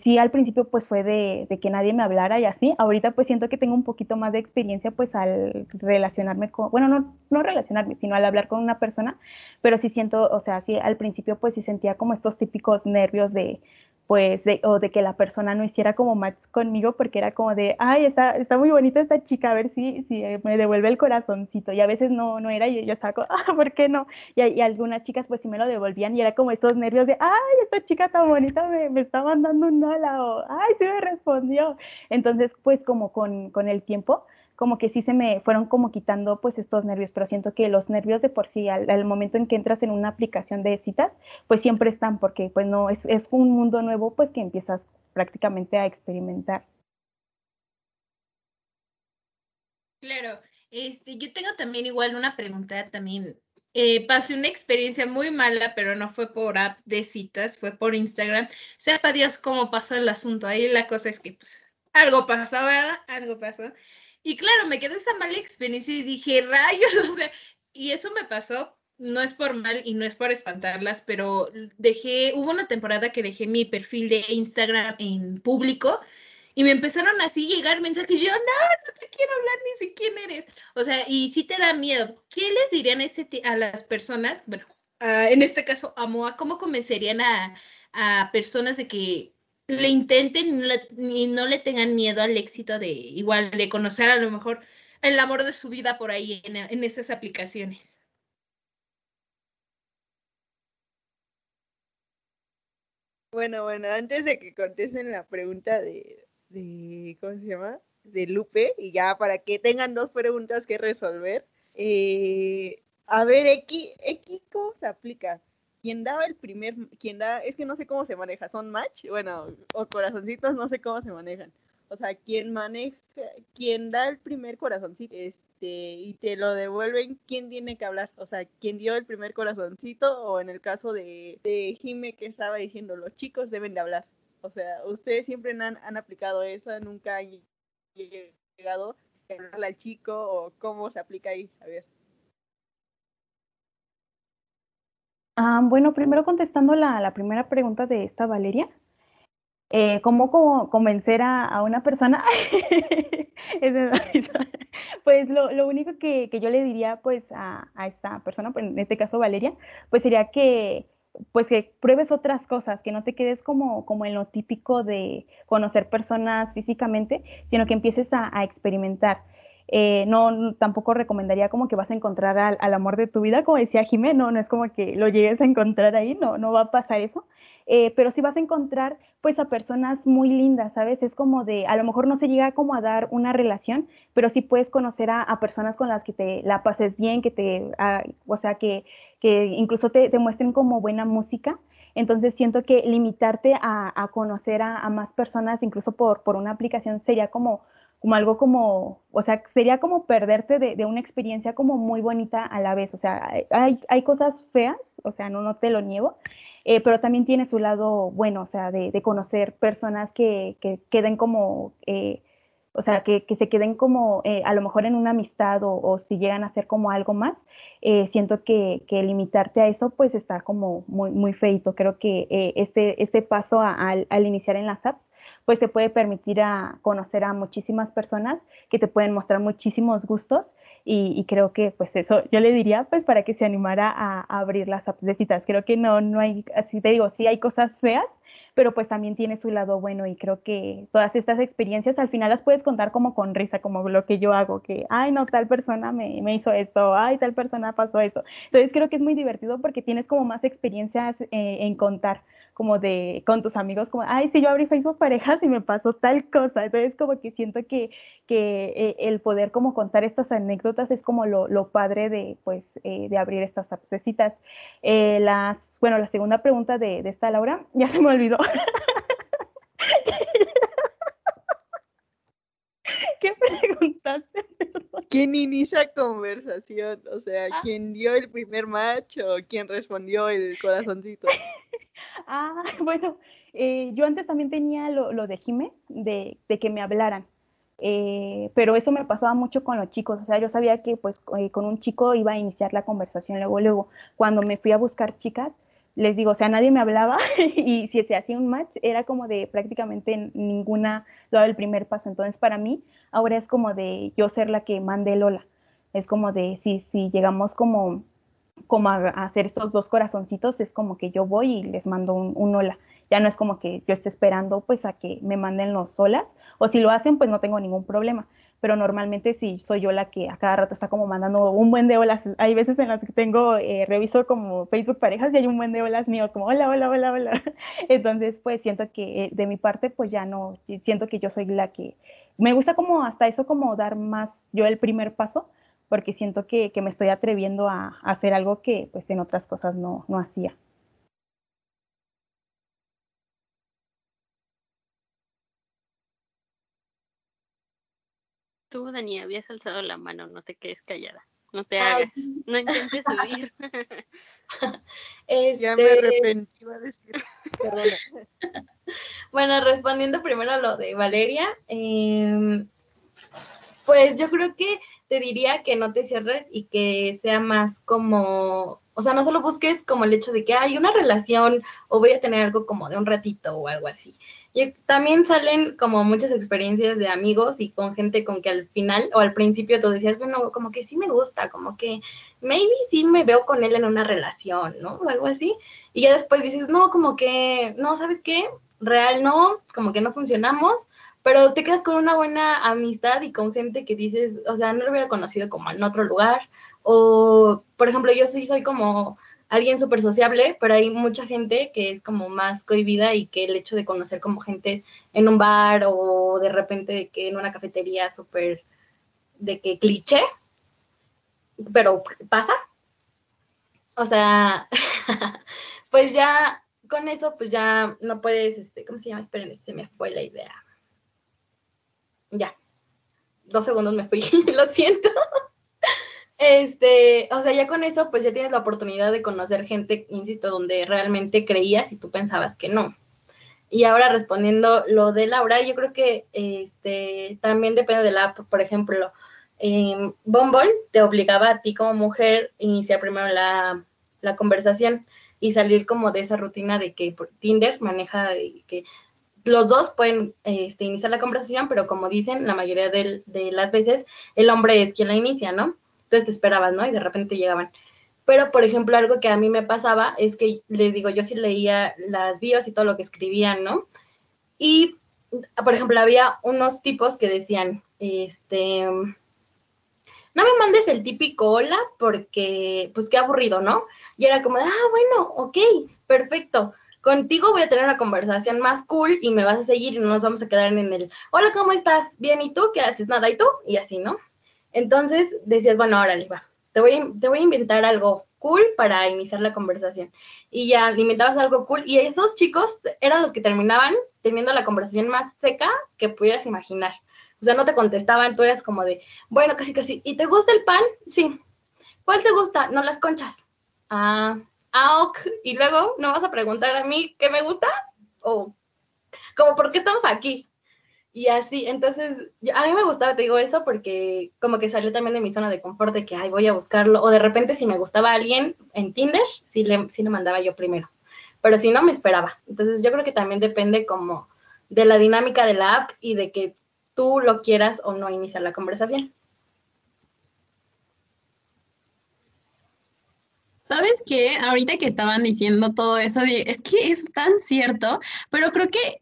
sí, al principio pues fue de, que nadie me hablara y así. Ahorita pues siento que tengo un poquito más de experiencia pues al relacionarme con, bueno, no, no relacionarme, sino al hablar con una persona, pero sí siento, o sea, sí al principio pues sí sentía como estos típicos nervios de, pues, o de que la persona no hiciera como match conmigo porque era como de, ay, está, está muy bonita esta chica, a ver si, si me devuelve el corazoncito. Y a veces no, no era y yo estaba como, [laughs] ah, ¿por qué no? Y, y, algunas chicas pues sí me lo devolvían y era como estos nervios de, ay, esta chica tan bonita me, me está mandando un hola o, ay, sí me respondió. Entonces, pues como con, con el tiempo como que sí se me fueron como quitando pues estos nervios, pero siento que los nervios de por sí al, momento en que entras en una aplicación de citas, pues siempre están porque pues no, es, es un mundo nuevo pues que empiezas prácticamente a experimentar. Claro, este, yo tengo también igual una pregunta también. Eh, pasé una experiencia muy mala, pero no fue por app de citas, fue por Instagram. Sepa Dios cómo pasó el asunto. Ahí la cosa es que, pues, algo pasó, ¿verdad? Algo pasó. Y claro, me quedó esa mala experiencia y dije, rayos, [laughs] o sea, y eso me pasó, no es por mal y no es por espantarlas, pero dejé, hubo una temporada que dejé mi perfil de Instagram en público y me empezaron así a llegar mensajes, yo, no, no te quiero hablar ni sé quién eres. O sea, y sí te da miedo. ¿Qué les dirían ese a las personas? Bueno, en este caso a Moa, ¿cómo convencerían a, a personas de que le intenten y no le tengan miedo al éxito de igual de conocer a lo mejor el amor de su vida por ahí en, esas aplicaciones. Bueno, bueno, antes de que contesten la pregunta de, de ¿cómo se llama? De Lupe, y ya para que tengan dos preguntas que resolver. Eh, a ver, X, X, ¿cómo se aplica? Quien daba el primer, quien da, es que no sé cómo se maneja, son match, bueno, o corazoncitos, no sé cómo se manejan. O sea, quien maneja, quien da el primer corazoncito, este, y te lo devuelven, ¿quién tiene que hablar? O sea, ¿quién dio el primer corazoncito? O en el caso de, de que estaba diciendo, los chicos deben de hablar. O sea, ustedes siempre han, han aplicado eso, nunca han llegado a hablarle al chico o cómo se aplica ahí, a ver. Ah, bueno, primero contestando la, primera pregunta de esta Valeria, eh, ¿cómo, convencer a, una persona? [laughs] pues lo, único que, yo le diría pues a, esta persona, pues, en este caso Valeria, pues sería que pues que pruebes otras cosas, que no te quedes como, como en lo típico de conocer personas físicamente, sino que empieces a, experimentar. Eh, no, tampoco recomendaría como que vas a encontrar al, amor de tu vida, como decía Jimé, no, no es como que lo llegues a encontrar ahí, no, no va a pasar eso, eh, pero sí vas a encontrar pues a personas muy lindas, ¿sabes? Es como de, a lo mejor no se llega como a dar una relación, pero sí puedes conocer a, personas con las que te la pases bien, que te, ah, o sea, que, que incluso te, te, muestren como buena música. Entonces siento que limitarte a, a conocer a, a, más personas, incluso por, por una aplicación, sería como, como algo como, o sea, sería como perderte de, de, una experiencia como muy bonita a la vez. O sea, hay, hay cosas feas, o sea, no, no te lo niego, eh, pero también tiene su lado bueno, o sea, de, conocer personas que, queden como, eh, o sea, que, se queden como eh, a lo mejor en una amistad o, si llegan a ser como algo más, siento que, limitarte a eso pues está como muy, muy feito. Creo que este, este paso al iniciar en las apps pues te puede permitir a conocer a muchísimas personas que te pueden mostrar muchísimos gustos y, creo que pues eso yo le diría pues para que se animara a, abrir las apps de citas. Creo que no, no hay, así te digo, sí hay cosas feas, pero pues también tiene su lado bueno y creo que todas estas experiencias al final las puedes contar como con risa, como lo que yo hago, que, ay, no, tal persona me, me hizo esto, ay, tal persona pasó esto. Entonces creo que es muy divertido porque tienes como más experiencias eh, en contar como de con tus amigos, como, ay, sí, yo abrí Facebook parejas y me pasó tal cosa. Entonces, como que siento que, que eh, el poder como contar estas anécdotas es como lo, lo padre de, pues, eh, de abrir estas abscesitas. Eh, las, bueno, la segunda pregunta de, de esta Laura, [laughs] ya se me olvidó. ¿Qué preguntaste? [laughs] ¿Quién inicia conversación? O sea, ah. ¿quién dio el primer match o quién respondió el corazoncito? [laughs] Ah, bueno, eh, yo antes también tenía lo, lo de Jime, de, de, que me hablaran, eh, pero eso me pasaba mucho con los chicos, o sea, yo sabía que pues eh, con un chico iba a iniciar la conversación, luego, luego, cuando me fui a buscar chicas, les digo, o sea, nadie me hablaba [laughs] y si se hacía un match era como de prácticamente ninguna daba el primer paso, entonces para mí ahora es como de yo ser la que mande Lola, es como de si, si llegamos como como a, hacer estos dos corazoncitos, es como que yo voy y les mando un, hola. Ya no es como que yo esté esperando pues a que me manden los holas, o si lo hacen pues no tengo ningún problema. Pero normalmente si soy yo la que a cada rato está como mandando un buen de holas. Hay veces en las que tengo, eh, reviso como Facebook parejas y hay un buen de holas míos, como hola, hola, hola, hola. [laughs] Entonces pues siento que eh, de mi parte pues ya no, siento que yo soy la que, me gusta como hasta eso como dar más yo el primer paso porque siento que, me estoy atreviendo a, hacer algo que pues en otras cosas no, no hacía. Tú, Dani, habías alzado la mano, no te quedes callada, no te hagas, no intentes huir. [laughs] Ya me este arrepentí, a decir. [laughs] bueno, respondiendo primero a lo de Valeria, em, pues yo creo que te diría que no te cierres y que sea más como, o sea, no solo busques como el hecho de que hay una relación o voy a tener algo como de un ratito o algo así. Y también salen como muchas experiencias de amigos y con gente con que al final o al principio tú decías, bueno, como que sí me gusta, como que maybe sí me veo con él en una relación, ¿no? O algo así. Y ya después dices, no, como que, no, ¿sabes qué? Real no, como que no funcionamos, pero te quedas con una buena amistad y con gente que dices, o sea, no lo hubiera conocido como en otro lugar. O, por ejemplo, yo sí soy como alguien súper sociable, pero hay mucha gente que es como más cohibida y que el hecho de conocer como gente en un bar o de repente que en una cafetería súper de que cliché, pero pasa. O sea, [laughs] pues ya con eso, pues ya no puedes, este, ¿cómo se llama? Esperen, se me fue la idea ya, dos segundos me fui, [laughs] lo siento. Este, o sea, ya con eso, pues ya tienes la oportunidad de conocer gente, insisto, donde realmente creías y tú pensabas que no. Y ahora respondiendo lo de Laura, yo creo que este, también depende de la app. Por ejemplo, eh, Bumble te obligaba a ti como mujer iniciar primero la, la, conversación y salir como de esa rutina de que Tinder maneja que los dos pueden este, iniciar la conversación, pero como dicen, la mayoría de, las veces el hombre es quien la inicia, ¿no? Entonces te esperabas, ¿no? Y de repente llegaban. Pero, por ejemplo, algo que a mí me pasaba es que, les digo, yo sí leía las bios y todo lo que escribían, ¿no? Y, por ejemplo, había unos tipos que decían, este, no me mandes el típico hola porque, pues qué aburrido, ¿no? Y era como, ah, bueno, ok, perfecto. Contigo voy a tener una conversación más cool y me vas a seguir y no nos vamos a quedar en el, hola, ¿cómo estás? Bien, ¿y tú? ¿Qué haces? Nada, ¿y tú? Y así, ¿no? Entonces decías, bueno, ahora va, te voy, te voy a inventar algo cool para iniciar la conversación. Y ya inventabas algo cool y esos chicos eran los que terminaban teniendo la conversación más seca que pudieras imaginar. O sea, no te contestaban, tú eras como de, bueno, casi, casi, ¿y te gusta el pan? Sí. ¿Cuál te gusta? No, las conchas. Ah, ah, ok. Y luego, ¿no vas a preguntar a mí qué me gusta? O, como, ¿por qué estamos aquí? Y así, entonces, a mí me gustaba, te digo eso, porque como que salió también de mi zona de confort de que, ay, voy a buscarlo. O de repente, si me gustaba alguien en Tinder, sí le, sí le mandaba yo primero. Pero si no, me esperaba. Entonces, yo creo que también depende como de la dinámica de la app y de que tú lo quieras o no iniciar la conversación. ¿Sabes qué? Ahorita que estaban diciendo todo eso, es que es tan cierto, pero creo que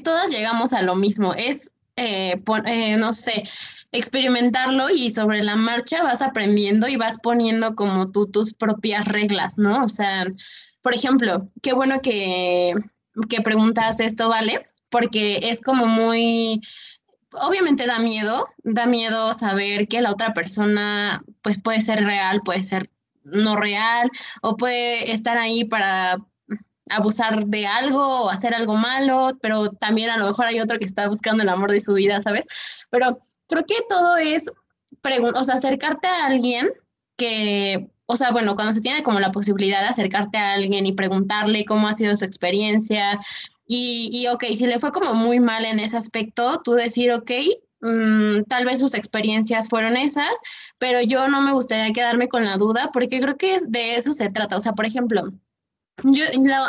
todas llegamos a lo mismo, es, eh, eh, no sé, experimentarlo y sobre la marcha vas aprendiendo y vas poniendo como tú tus propias reglas, ¿no? O sea, por ejemplo, qué bueno que, que preguntas esto, ¿vale? Porque es como muy obviamente da miedo, da miedo saber que la otra persona pues puede ser real, puede ser no real o puede estar ahí para abusar de algo o hacer algo malo, pero también a lo mejor hay otro que está buscando el amor de su vida, ¿sabes? Pero creo que todo es, o acercarte a alguien que, o sea, bueno, cuando se tiene como la posibilidad de acercarte a alguien y preguntarle cómo ha sido su experiencia, y, y, ok, si le fue como muy mal en ese aspecto, tú decir, ok, mm, tal vez sus experiencias fueron esas, pero yo no me gustaría quedarme con la duda porque creo que de eso se trata. O sea, por ejemplo, yo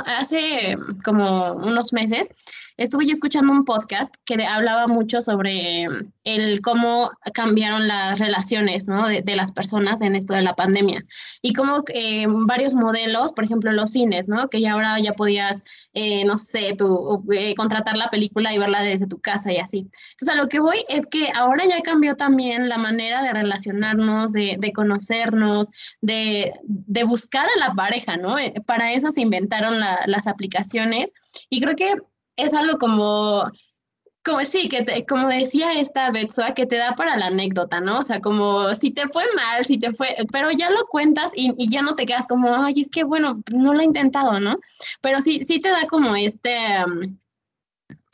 hace como unos meses estuve yo escuchando un podcast que hablaba mucho sobre el cómo cambiaron las relaciones ¿no? de, las personas en esto de la pandemia y cómo eh, varios modelos, por ejemplo los cines, ¿no? que ya ahora ya podías, eh, no sé, tu, eh, contratar la película y verla desde tu casa y así. Entonces a lo que voy es que ahora ya cambió también la manera de relacionarnos, de, de conocernos, de, de, buscar a la pareja, ¿no? Para eso se inventaron las aplicaciones y creo que es algo como, como sí, que como decía esta Betsoa, que te da para la anécdota, ¿no? O sea, como si te fue mal, si te fue, pero ya lo cuentas y, ya no te quedas como, ay, es que bueno, no lo he intentado, ¿no? Pero sí, sí te da como este, um,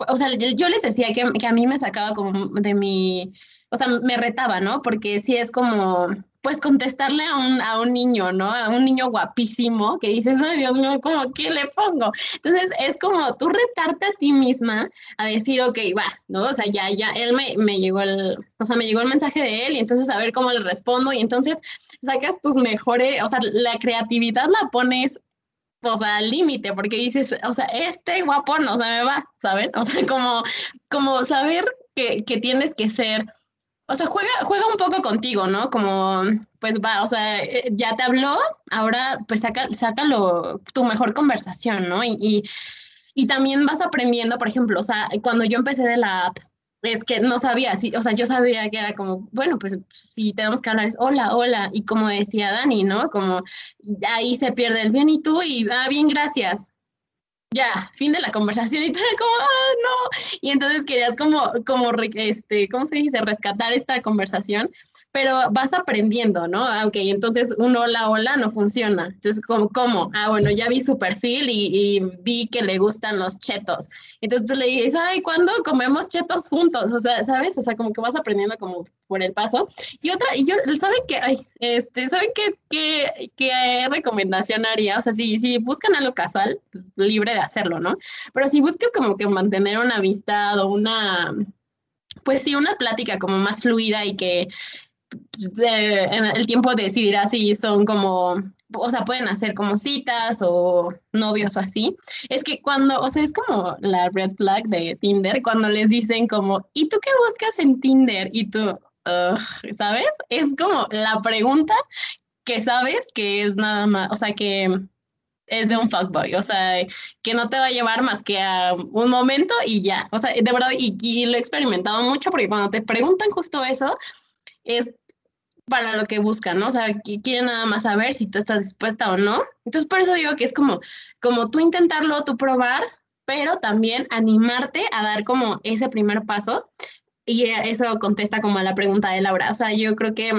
o sea, yo les decía que, que a mí me sacaba como de mi, o sea, me retaba, ¿no? Porque sí es como, pues contestarle a un, a un niño, ¿no? A un niño guapísimo que dices, ay Dios mío, ¿cómo qué le pongo? Entonces es como tú retarte a ti misma a decir, ok, va, ¿no? O sea, ya, ya, él me, me llegó el, o sea, me llegó el mensaje de él y entonces a ver cómo le respondo y entonces sacas tus mejores, o sea, la creatividad la pones o sea, al límite, porque dices, o sea, este guapo no se me va, ¿saben? O sea, como, como saber que, que tienes que ser o sea, juega, juega un poco contigo, ¿no? Como, pues va, o sea, eh, ya te habló, ahora pues saca, sácalo tu mejor conversación, ¿no? Y, y, y, también vas aprendiendo, por ejemplo, o sea, cuando yo empecé de la app, es que no sabía, sí, o sea, yo sabía que era como, bueno, pues si tenemos que hablar es hola, hola, y como decía Dani, ¿no? Como ahí se pierde el bien y tú, y ah, bien, gracias, ya, fin de la conversación y tú eres como, ah, no. Y entonces querías como, como, este, ¿cómo se dice? Rescatar esta conversación pero vas aprendiendo, ¿no? Ah, entonces un hola, hola no funciona. Entonces, ¿cómo? cómo? Ah, bueno, ya vi su perfil y, vi que le gustan los chetos. Entonces tú le dices, ay, ¿cuándo comemos chetos juntos? O sea, ¿sabes? O sea, como que vas aprendiendo como por el paso. Y otra, y yo, ¿saben qué? Ay, este, ¿saben qué, qué, qué recomendación haría? O sea, si, si buscan algo casual, libre de hacerlo, ¿no? Pero si buscas como que mantener una amistad o una pues sí, una plática como más fluida y que en el tiempo decidirá si son como, o sea, pueden hacer como citas o novios o así. Es que cuando, o sea, es como la red flag de Tinder, cuando les dicen como, ¿y tú qué buscas en Tinder? Y tú, ¿sabes? Es como la pregunta que sabes que es nada más, o sea, que es de un fuckboy, o sea, que no te va a llevar más que a un momento y ya, o sea, de verdad, y, lo he experimentado mucho porque cuando te preguntan justo eso, es para lo que buscan, ¿no? O sea, quieren nada más saber si tú estás dispuesta o no. Entonces, por eso digo que es como, como tú intentarlo, tú probar, pero también animarte a dar como ese primer paso. Y eso contesta como a la pregunta de Laura. O sea, yo creo que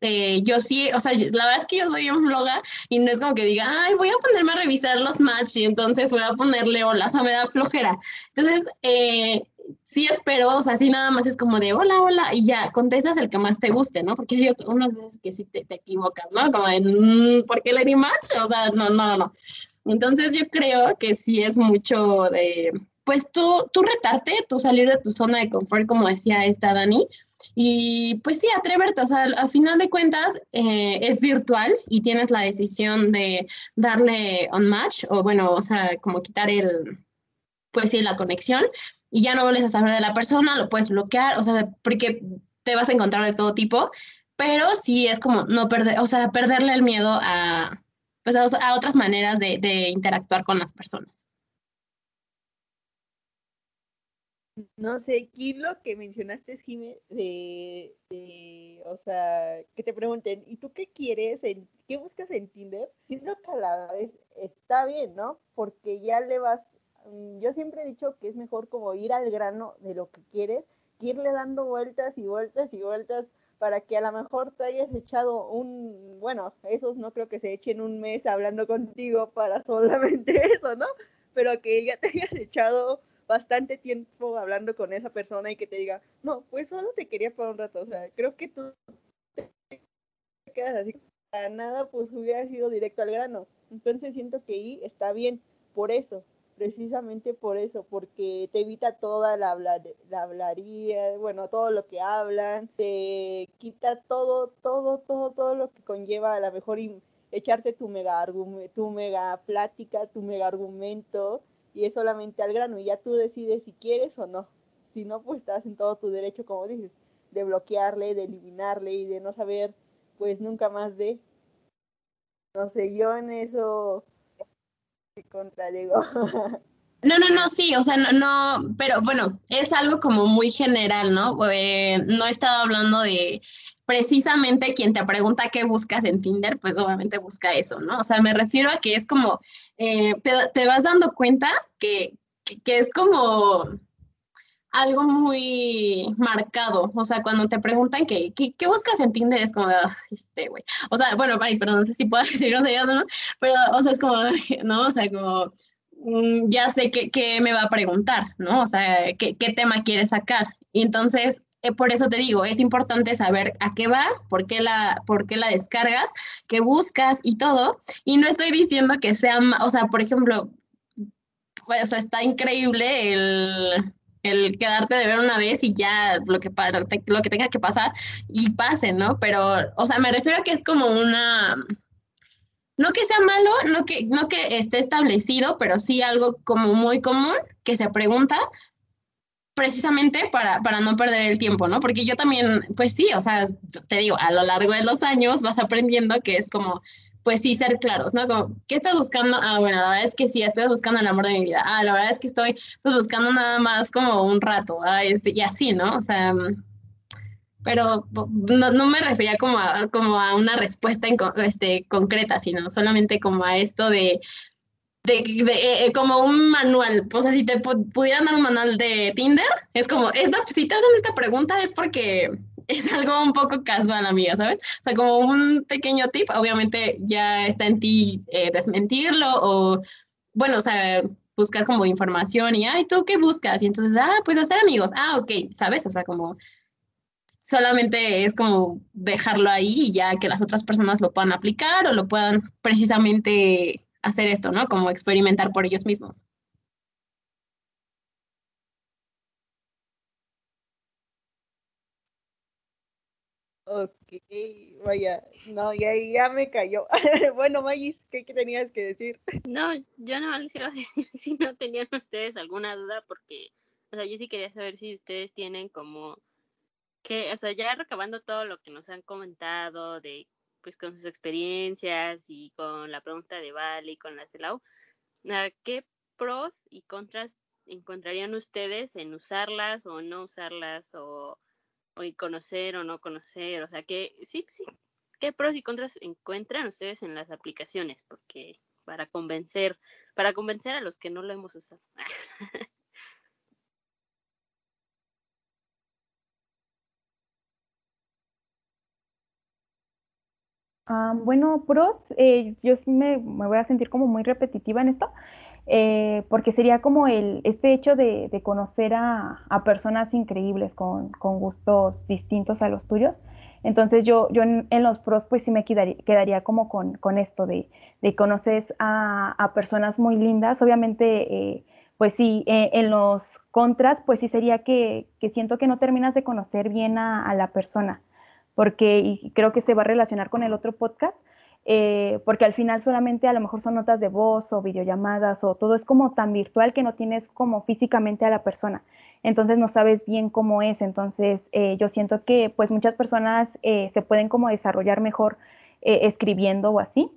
eh, yo sí, o sea, la verdad es que yo soy un vloga y no es como que diga, ay, voy a ponerme a revisar los matches y entonces voy a ponerle hola, o sea, me da flojera. Entonces, eh, sí espero, o sea, sí nada más es como de hola, hola, y ya, contestas el que más te guste, ¿no? Porque hay unas veces que sí te, te equivocas, ¿no? Como de, mm, ¿por qué le di match? O sea, no, no, no. Entonces yo creo que sí es mucho de, pues tú, tú retarte, tú salir de tu zona de confort, como decía esta Dani, y pues sí, atreverte, o sea, al final de cuentas eh, es virtual y tienes la decisión de darle on match o bueno, o sea, como quitar el, pues sí, la conexión y ya no vuelves a saber de la persona, lo puedes bloquear, o sea, porque te vas a encontrar de todo tipo, pero sí es como no perder, o sea, perderle el miedo a, pues a, otras maneras de, interactuar con las personas. No sé, aquí lo que mencionaste, Jimé, de, o sea, que te pregunten, ¿y tú qué quieres? ¿Qué buscas en Tinder? Siento que a la vez está bien, ¿no? Porque ya le vas, yo siempre he dicho que es mejor como ir al grano de lo que quieres, que irle dando vueltas y vueltas y vueltas para que a lo mejor te hayas echado un, bueno, esos no creo que se echen un mes hablando contigo para [laughs] solamente eso, ¿no? Pero que ya te hayas echado bastante tiempo hablando con esa persona y que te diga, no, pues solo te quería por un rato. O sea, creo que tú te quedas así, para nada, pues hubiera sido directo al grano. Entonces siento que ahí está bien, por eso, precisamente por eso, porque te evita toda la, la hablaría, bueno, todo lo que hablan, te quita todo, todo, todo, todo lo que conlleva a lo mejor echarte tu mega, tu mega plática, tu mega argumento y es solamente al grano y ya tú decides si quieres o no. Si no, pues estás en todo tu derecho, como dices, de bloquearle, de eliminarle y de no saber, pues nunca más de. No sé, yo en eso te. [laughs] No, no, no, sí, o sea, no, no, pero bueno, es algo como muy general, ¿no? Eh, no he estado hablando de precisamente quien te pregunta qué buscas en Tinder, pues obviamente busca eso, ¿no? O sea, me refiero a que es como, eh, te, vas dando cuenta que, que, es como algo muy marcado, o sea, cuando te preguntan qué, qué, buscas en Tinder, es como, este, güey, o sea, bueno, ay, perdón, no sé si puedo [laughs] decir ¿no? Pero, o sea, es como, [laughs] ¿no? O sea, como, mm, ya sé qué, me va a preguntar, ¿no? O sea, qué, qué tema quiere sacar. Y entonces, eh, por eso te digo, es importante saber a qué vas, por qué, la, por qué la descargas, qué buscas y todo. Y no estoy diciendo que sea, o sea, por ejemplo, pues está increíble el, el quedarte de ver una vez y ya lo que, lo que tenga que pasar y pase, ¿no? Pero, o sea, me refiero a que es como una, no que sea malo, no que, no que esté establecido, pero sí algo como muy común que se pregunta, precisamente para, para no perder el tiempo, ¿no? Porque yo también, pues sí, o sea, te digo, a lo largo de los años vas aprendiendo que es como, pues sí, ser claros, ¿no? Como, ¿qué estás buscando? Ah, bueno, la verdad es que sí, estoy buscando el amor de mi vida. Ah, la verdad es que estoy pues, buscando nada más como un rato, ah, este, y así, ¿no? O sea, pero no, no, me refería como a, como a una respuesta este, concreta, sino solamente como a esto de, de, eh, eh, como un manual, o sea, si te pudieran dar un manual de Tinder, es como, si te hacen esta pregunta es porque es algo un poco casual, amiga, ¿sabes? O sea, como un pequeño tip, obviamente ya está en ti eh, desmentirlo o, bueno, o sea, buscar como información y, ay, ¿tú qué buscas? Y entonces, ah, pues hacer amigos, ah, ok, ¿sabes? O sea, como solamente es como dejarlo ahí y ya que las otras personas lo puedan aplicar o lo puedan precisamente hacer esto, ¿no? Como experimentar por ellos mismos. Vaya, no, ya, ya me cayó. [laughs] bueno, Magis, ¿qué, tenías que decir? No, yo no les iba a [laughs] decir si no tenían ustedes alguna duda, porque, o sea, yo sí quería saber si ustedes tienen como que, o sea, ya recabando todo lo que nos han comentado de pues con sus experiencias y con la pregunta de Vale y con la de Lau, ¿qué pros y contras encontrarían ustedes en usarlas o no usarlas o, o conocer o no conocer? O sea, que sí, sí, ¿qué pros y contras encuentran ustedes en las aplicaciones? Porque para convencer, para convencer a los que no lo hemos usado. [laughs] Ah, bueno, pros, eh, yo sí me, voy a sentir como muy repetitiva en esto, eh, porque sería como el, este hecho de, conocer a, personas increíbles con, gustos distintos a los tuyos. Entonces yo, yo en, los pros pues sí me quedaría, como con, esto de, de conoces a, personas muy lindas. Obviamente, eh, pues sí, en los contras pues sí sería que, siento que no terminas de conocer bien a la persona porque creo que se va a relacionar con el otro podcast, eh, porque al final solamente a lo mejor son notas de voz o videollamadas o todo es como tan virtual que no tienes como físicamente a la persona. Entonces no sabes bien cómo es. Entonces eh, yo siento que pues muchas personas eh, se pueden como desarrollar mejor escribiendo o así.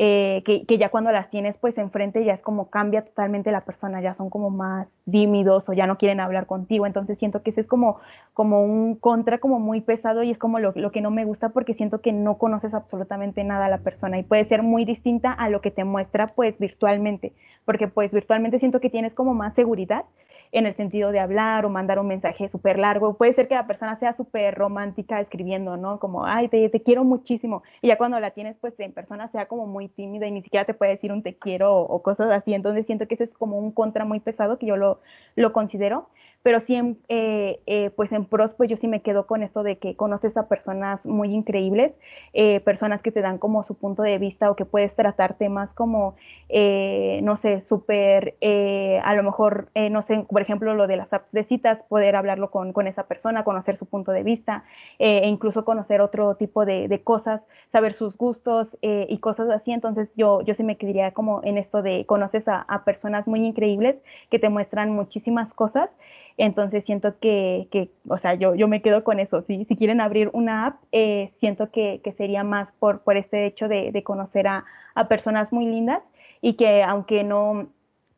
Eh, que, ya cuando las tienes pues enfrente ya es como cambia totalmente la persona, ya son como más tímidos o ya no quieren hablar contigo, entonces siento que ese es como, como un contra como muy pesado y es como lo, lo que no me gusta porque siento que no conoces absolutamente nada a la persona y puede ser muy distinta a lo que te muestra pues virtualmente, porque pues virtualmente siento que tienes como más seguridad en el sentido de hablar o mandar un mensaje súper largo. Puede ser que la persona sea súper romántica escribiendo, ¿no? Como, ay, te, te, quiero muchísimo. Y ya cuando la tienes, pues en persona sea como muy tímida y ni siquiera te puede decir un te quiero o, cosas así. Entonces siento que ese es como un contra muy pesado que yo lo, lo considero pero sí, eh, eh, pues en pros, pues yo sí me quedo con esto de que conoces a personas muy increíbles, eh, personas que te dan como su punto de vista o que puedes tratar temas como, no sé, súper, a lo mejor, no sé, por ejemplo, lo de las apps de citas, poder hablarlo con, con esa persona, conocer su punto de vista e incluso conocer otro tipo de, de cosas, saber sus gustos y cosas así. Entonces yo, yo sí me quedaría como en esto de conoces a, a personas muy increíbles que te muestran muchísimas cosas. Entonces siento que, que o sea, yo, yo me quedo con eso. Si quieren abrir una app, eh, siento que, que, sería más por, por este hecho de, de conocer a, a, personas muy lindas y que aunque no,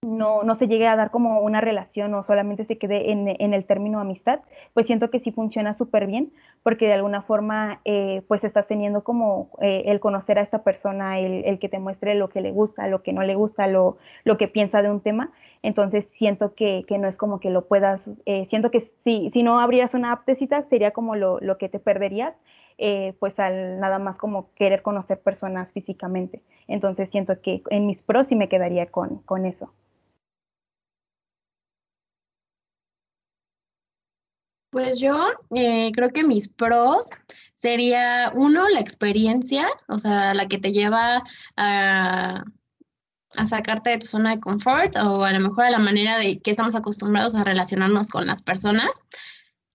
no, no, se llegue a dar como una relación o solamente se quede en, en el término amistad, pues siento que sí funciona súper bien porque de alguna forma eh, pues estás teniendo como eh, el conocer a esta persona, el, el, que te muestre lo que le gusta, lo que no le gusta, lo, lo que piensa de un tema entonces siento que, no es como que lo puedas, eh, siento que si, si no abrías una app sería como lo, que te perderías, eh, pues al nada más como querer conocer personas físicamente. Entonces siento que en mis pros sí me quedaría con, con eso. Pues yo eh, creo que mis pros sería uno, la experiencia, o sea, la que te lleva a a sacarte de tu zona de confort o a lo mejor a la manera de que estamos acostumbrados a relacionarnos con las personas.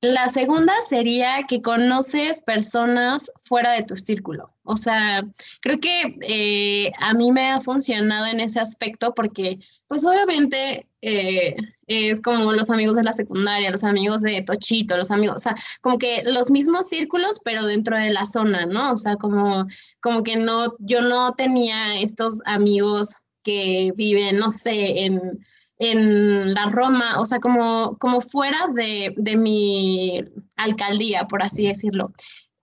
La segunda sería que conoces personas fuera de tu círculo. O sea, creo que eh, a mí me ha funcionado en ese aspecto porque, pues obviamente, eh, es como los amigos de la secundaria, los amigos de Tochito, los amigos, o sea, como que los mismos círculos, pero dentro de la zona, ¿no? O sea, como, como que no, yo no tenía estos amigos que viven, no sé, en, la Roma, o sea, como, como fuera de, mi alcaldía, por así decirlo.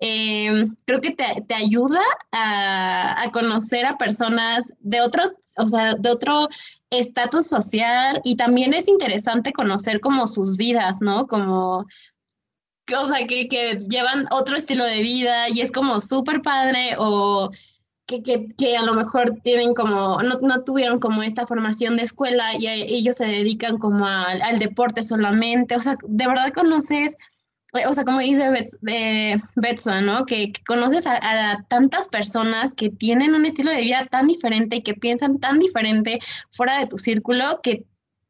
Em, creo que te, ayuda a, conocer a personas de otros, o sea, de otro estatus social y también es interesante conocer como sus vidas, ¿no? Como, o sea, que, que llevan otro estilo de vida y es como súper padre o que, a lo mejor tienen como, no, tuvieron como esta formación de escuela y ellos se dedican como al deporte solamente, o sea, de verdad conoces, o sea, como dice Betsa, ¿no? Que, conoces a, a, tantas personas que tienen un estilo de vida tan diferente y que piensan tan diferente fuera de tu círculo que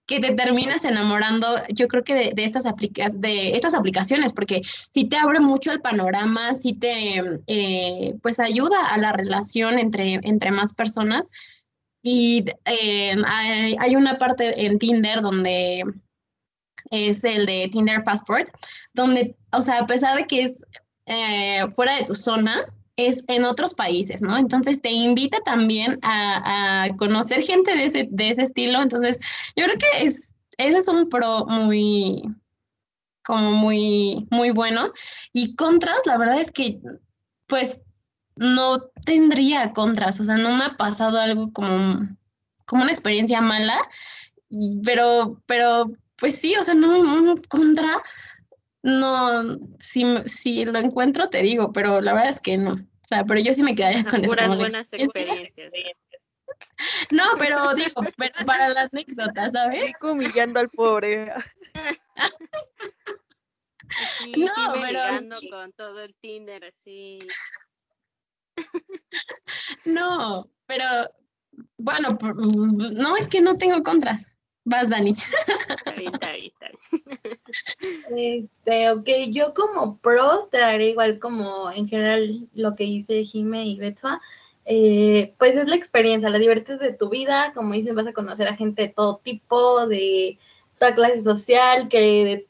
que te terminas enamorando, yo creo que de, estas, de estas aplicaciones, porque si te abre mucho el panorama, si te, eh, pues ayuda a la relación entre, entre más personas. Y eh, hay, una parte en Tinder donde es el de Tinder Passport, donde, o sea, a pesar de que es eh, fuera de tu zona, es en otros países, ¿no? Entonces te invita también a, conocer gente de ese, de ese estilo. Entonces, yo creo que es, ese es un pro muy, como muy, muy bueno. Y contras, la verdad es que, pues, no tendría contras, o sea, no me ha pasado algo como, como una experiencia mala, pero, pero, pues sí, o sea, no, un contra, no, si, si lo encuentro te digo, pero la verdad es que no. O sea, pero yo sí me quedaría con esa buenas experiencias. No, pero digo, pero para las anécdotas, ¿sabes? humillando al pobre. no, pero con todo el Tinder así. No, pero bueno, no es que no tengo contras. Vas, Dani. Está bien, está bien, Este, ok, yo como pros te daré igual como en general lo que hice Jime y Betsua. Eh, pues es la experiencia, la divertes de tu vida, como dicen, vas a conocer a gente de todo tipo, de toda clase social, que de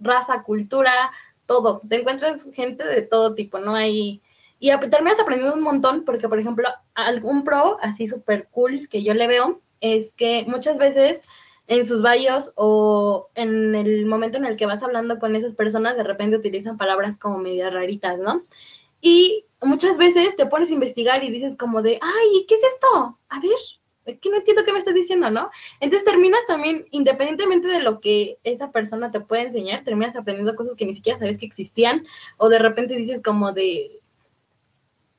raza, cultura, todo. Te encuentras gente de todo tipo, ¿no? Hay y terminas aprendiendo un montón porque, por ejemplo, algún pro así súper cool que yo le veo es que muchas veces en sus bios o en el momento en el que vas hablando con esas personas, de repente utilizan palabras como medias raritas, ¿no? Y muchas veces te pones a investigar y dices como de, ay, ¿qué es esto? A ver, es que no entiendo qué me estás diciendo, ¿no? Entonces terminas también, independientemente de lo que esa persona te puede enseñar, terminas aprendiendo cosas que ni siquiera sabes que existían, o de repente dices como de,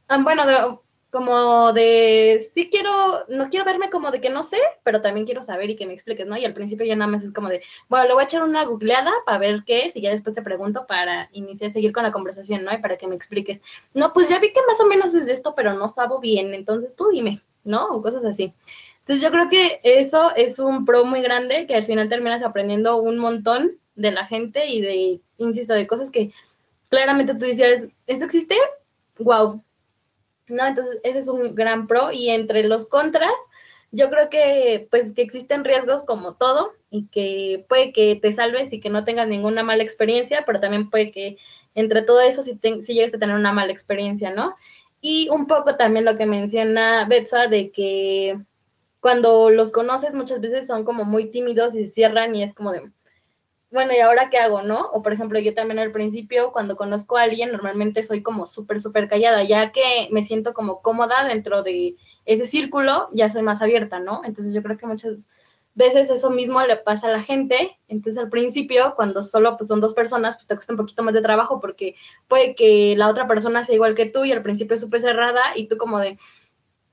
ah, bueno, de, como de, sí quiero, no quiero verme como de que no sé, pero también quiero saber y que me expliques, ¿no? Y al principio ya nada más es como de, bueno, le voy a echar una googleada para ver qué es y ya después te pregunto para iniciar, seguir con la conversación, ¿no? Y para que me expliques. No, pues ya vi que más o menos es esto, pero no sabo bien, entonces tú dime, ¿no? O cosas así. Entonces yo creo que eso es un pro muy grande, que al final terminas aprendiendo un montón de la gente y de, insisto, de cosas que claramente tú decías, ¿eso existe? Wow, ¿no? Entonces, ese es un gran pro y entre los contras, yo creo que pues que existen riesgos como todo y que puede que te salves y que no tengas ninguna mala experiencia, pero también puede que entre todo eso si, llegues a tener una mala experiencia, ¿no? Y un poco también lo que menciona Betsua de que cuando los conoces muchas veces son como muy tímidos y se cierran y es como de, bueno, ¿y ahora qué hago, no? O por ejemplo, yo también al principio, cuando conozco a alguien, normalmente soy como súper, súper callada, ya que me siento como cómoda dentro de ese círculo, ya soy más abierta, ¿no? Entonces yo creo que muchas veces eso mismo le pasa a la gente, entonces al principio, cuando solo pues, son dos personas, pues te cuesta un poquito más de trabajo porque puede que la otra persona sea igual que tú y al principio súper cerrada y tú como de,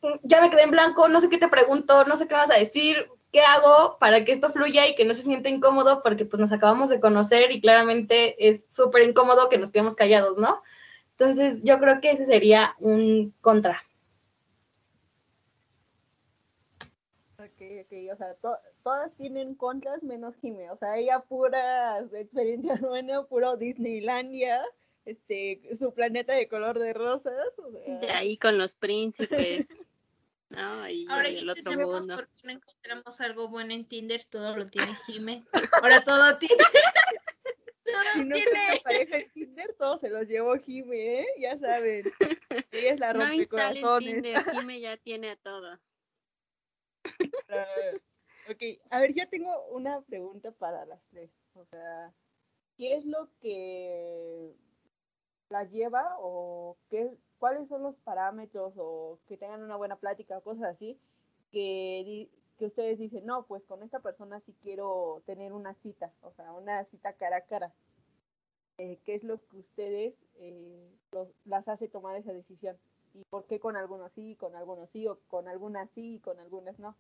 mm, ya me quedé en blanco, no sé qué te pregunto, no sé qué vas a decir, ¿qué hago para que esto fluya y que no se sienta incómodo? Porque pues nos acabamos de conocer y claramente es súper incómodo que nos quedemos callados, ¿no? Entonces yo creo que ese sería un contra. Ok, ok, o sea, todas tienen contras menos Jime, o sea, ella pura experiencia [laughs] nueva, puro Disneylandia, este, su planeta de color de rosas. De ahí con los príncipes. [laughs] Ahora ya entendemos por qué no encontramos algo bueno en Tinder, todo lo tiene Jime. Ahora todo [laughs] tiene. si no tiene pareja en Tinder, todo se los llevó Jime, ¿eh? Ya saben. Ella es la rompecorazones. No Tinder, Jime ya tiene a todo. Uh, ok, a ver, ya tengo una pregunta para las tres. O sea, ¿qué es lo que la lleva o qué cuáles son los parámetros o que tengan una buena plática o cosas así que, que ustedes dicen, no, pues con esta persona sí quiero tener una cita, o sea, una cita cara a cara. Eh, ¿Qué es lo que ustedes eh, las hace tomar esa decisión? ¿Y por qué con algunos sí, con algunos sí, o con algunas sí y con algunas no?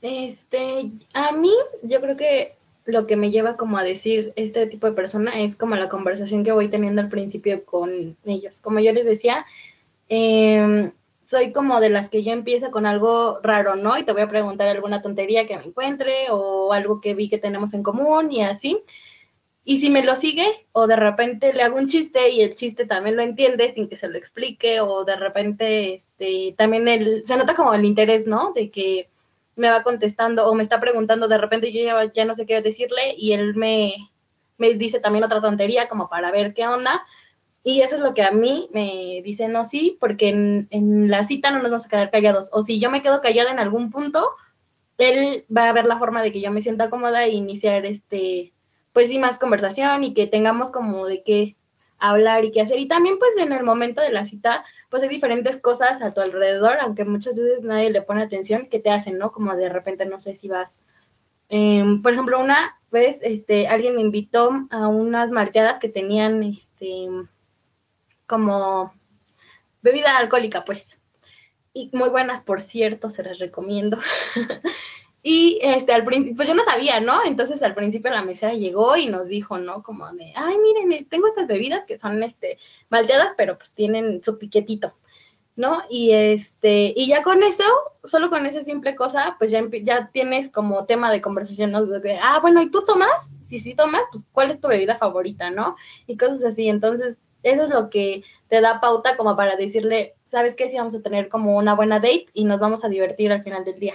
Este, a mí, yo creo que lo que me lleva como a decir este tipo de persona es como la conversación que voy teniendo al principio con ellos. Como yo les decía, em, soy como de las que ya empieza con algo raro, ¿no? Y te voy a preguntar alguna tontería que me encuentre o algo que vi que tenemos en común y así. Y si me lo sigue o de repente le hago un chiste y el chiste también lo entiende sin que se lo explique o de repente este, también el, se nota como el interés, ¿no? De que me va contestando o me está preguntando, de repente yo ya, no sé qué decirle y él me, me dice también otra tontería como para ver qué onda. Y eso es lo que a mí me dice, no, sí, porque en, en la cita no nos vamos a quedar callados. O si yo me quedo callada en algún punto, él va a ver la forma de que yo me sienta cómoda e iniciar este, pues sí, más conversación y que tengamos como de qué hablar y qué hacer. Y también pues en el momento de la cita, pues hay diferentes cosas a tu alrededor, aunque muchas veces nadie le pone atención, que te hacen, ¿no? Como de repente, no sé si vas, em, por ejemplo, una vez, este, alguien me invitó a unas malteadas que tenían, este, como bebida alcohólica, pues. Y muy buenas, por cierto, se las recomiendo. [laughs] y este, al principio, pues yo no sabía, ¿no? Entonces al principio la mesera llegó y nos dijo, ¿no? Como de, ay, miren, eh, tengo estas bebidas que son, este, malteadas, pero pues tienen su piquetito. ¿no? Y este, y ya con eso, solo con esa simple cosa, pues ya, ya tienes como tema de conversación, ¿no? De, ah, bueno, ¿y tú tomas? Si sí tomas, pues ¿cuál es tu bebida favorita, no? Y cosas así. Entonces, eso es lo que te da pauta como para decirle, ¿sabes qué? Si vamos a tener como una buena date y nos vamos a divertir al final del día.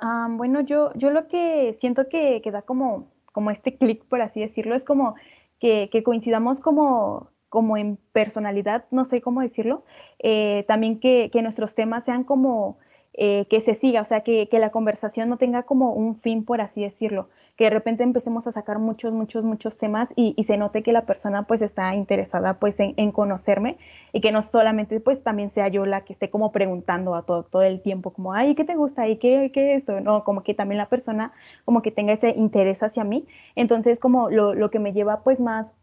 Ah, bueno, yo, yo lo que siento que, que da como, como este clic, por así decirlo, es como que, que, coincidamos como, como en personalidad, no sé cómo decirlo, eh, también que, que, nuestros temas sean como eh, que se siga, o sea, que, que, la conversación no tenga como un fin, por así decirlo que de repente empecemos a sacar muchos, muchos, muchos temas y, se note que la persona pues está interesada pues en, en, conocerme y que no solamente pues también sea yo la que esté como preguntando a todo, todo el tiempo como, ay, ¿qué te gusta? ¿Y qué, qué esto? No, como que también la persona como que tenga ese interés hacia mí. Entonces como lo, lo que me lleva pues más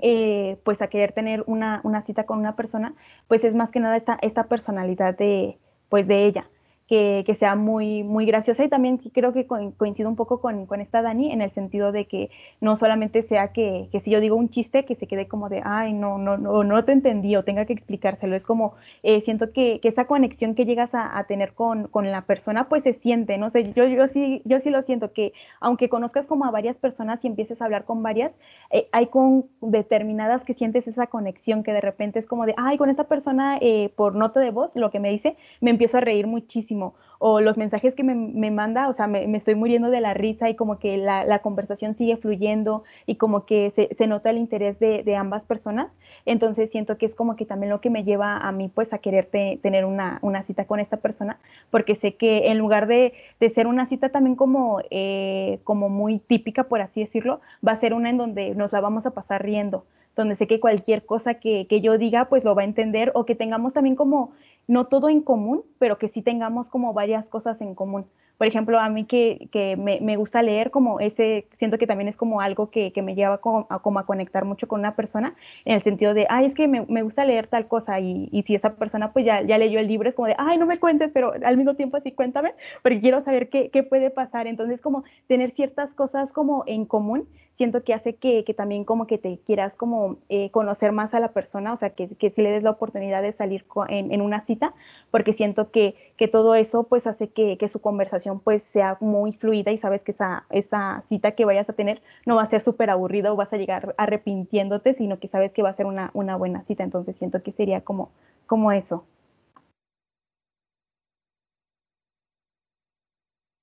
eh, pues a querer tener una, una, cita con una persona, pues es más que nada esta, esta personalidad de, pues de ella que, sea muy, muy graciosa. Y también creo que coincido un poco con, con, esta Dani en el sentido de que no solamente sea que, que, si yo digo un chiste que se quede como de, ay, no, no, no, no te entendí o tenga que explicárselo, es como, eh, siento que, que, esa conexión que llegas a, a tener con, con, la persona pues se siente, no sé, yo, yo, sí, yo sí lo siento que aunque conozcas como a varias personas y empieces a hablar con varias, eh, hay con determinadas que sientes esa conexión que de repente es como de, ay, con esta persona eh, por nota de voz, lo que me dice, me empiezo a reír muchísimo o los mensajes que me, me manda, o sea, me, me, estoy muriendo de la risa y como que la, la conversación sigue fluyendo y como que se, se nota el interés de, de, ambas personas. Entonces siento que es como que también lo que me lleva a mí pues a querer te, tener una, una, cita con esta persona, porque sé que en lugar de, de ser una cita también como, eh, como muy típica, por así decirlo, va a ser una en donde nos la vamos a pasar riendo donde sé que cualquier cosa que, que, yo diga, pues lo va a entender o que tengamos también como no todo en común, pero que sí tengamos como varias cosas en común. Por ejemplo, a mí que, que me, me, gusta leer, como ese, siento que también es como algo que, que me lleva como a, como a, conectar mucho con una persona, en el sentido de, ay, es que me, me gusta leer tal cosa, y, y, si esa persona pues ya, ya leyó el libro, es como de, ay, no me cuentes, pero al mismo tiempo así cuéntame, porque quiero saber qué, qué puede pasar. Entonces, como tener ciertas cosas como en común, siento que hace que, que también como que te quieras como eh, conocer más a la persona, o sea, que, que si le des la oportunidad de salir en, en una cita, porque siento que, que todo eso pues hace que, que su conversación pues sea muy fluida y sabes que esa, esa cita que vayas a tener no va a ser súper aburrida o vas a llegar arrepintiéndote, sino que sabes que va a ser una, una buena cita. Entonces siento que sería como, como eso.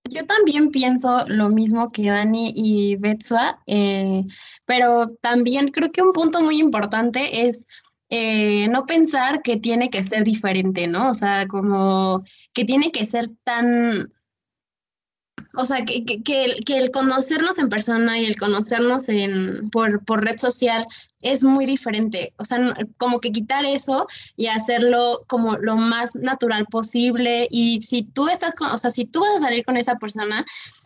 Yo también pienso lo mismo que Dani y Betsua, eh, pero también creo que un punto muy importante es eh, no pensar que tiene que ser diferente, ¿no? O sea, como que tiene que ser tan o sea, que, que, que, el, conocernos en persona y el conocernos en, por, por red social es muy diferente. O sea, como que quitar eso y hacerlo como lo más natural posible. Y si tú estás con, o sea, si tú vas a salir con esa persona,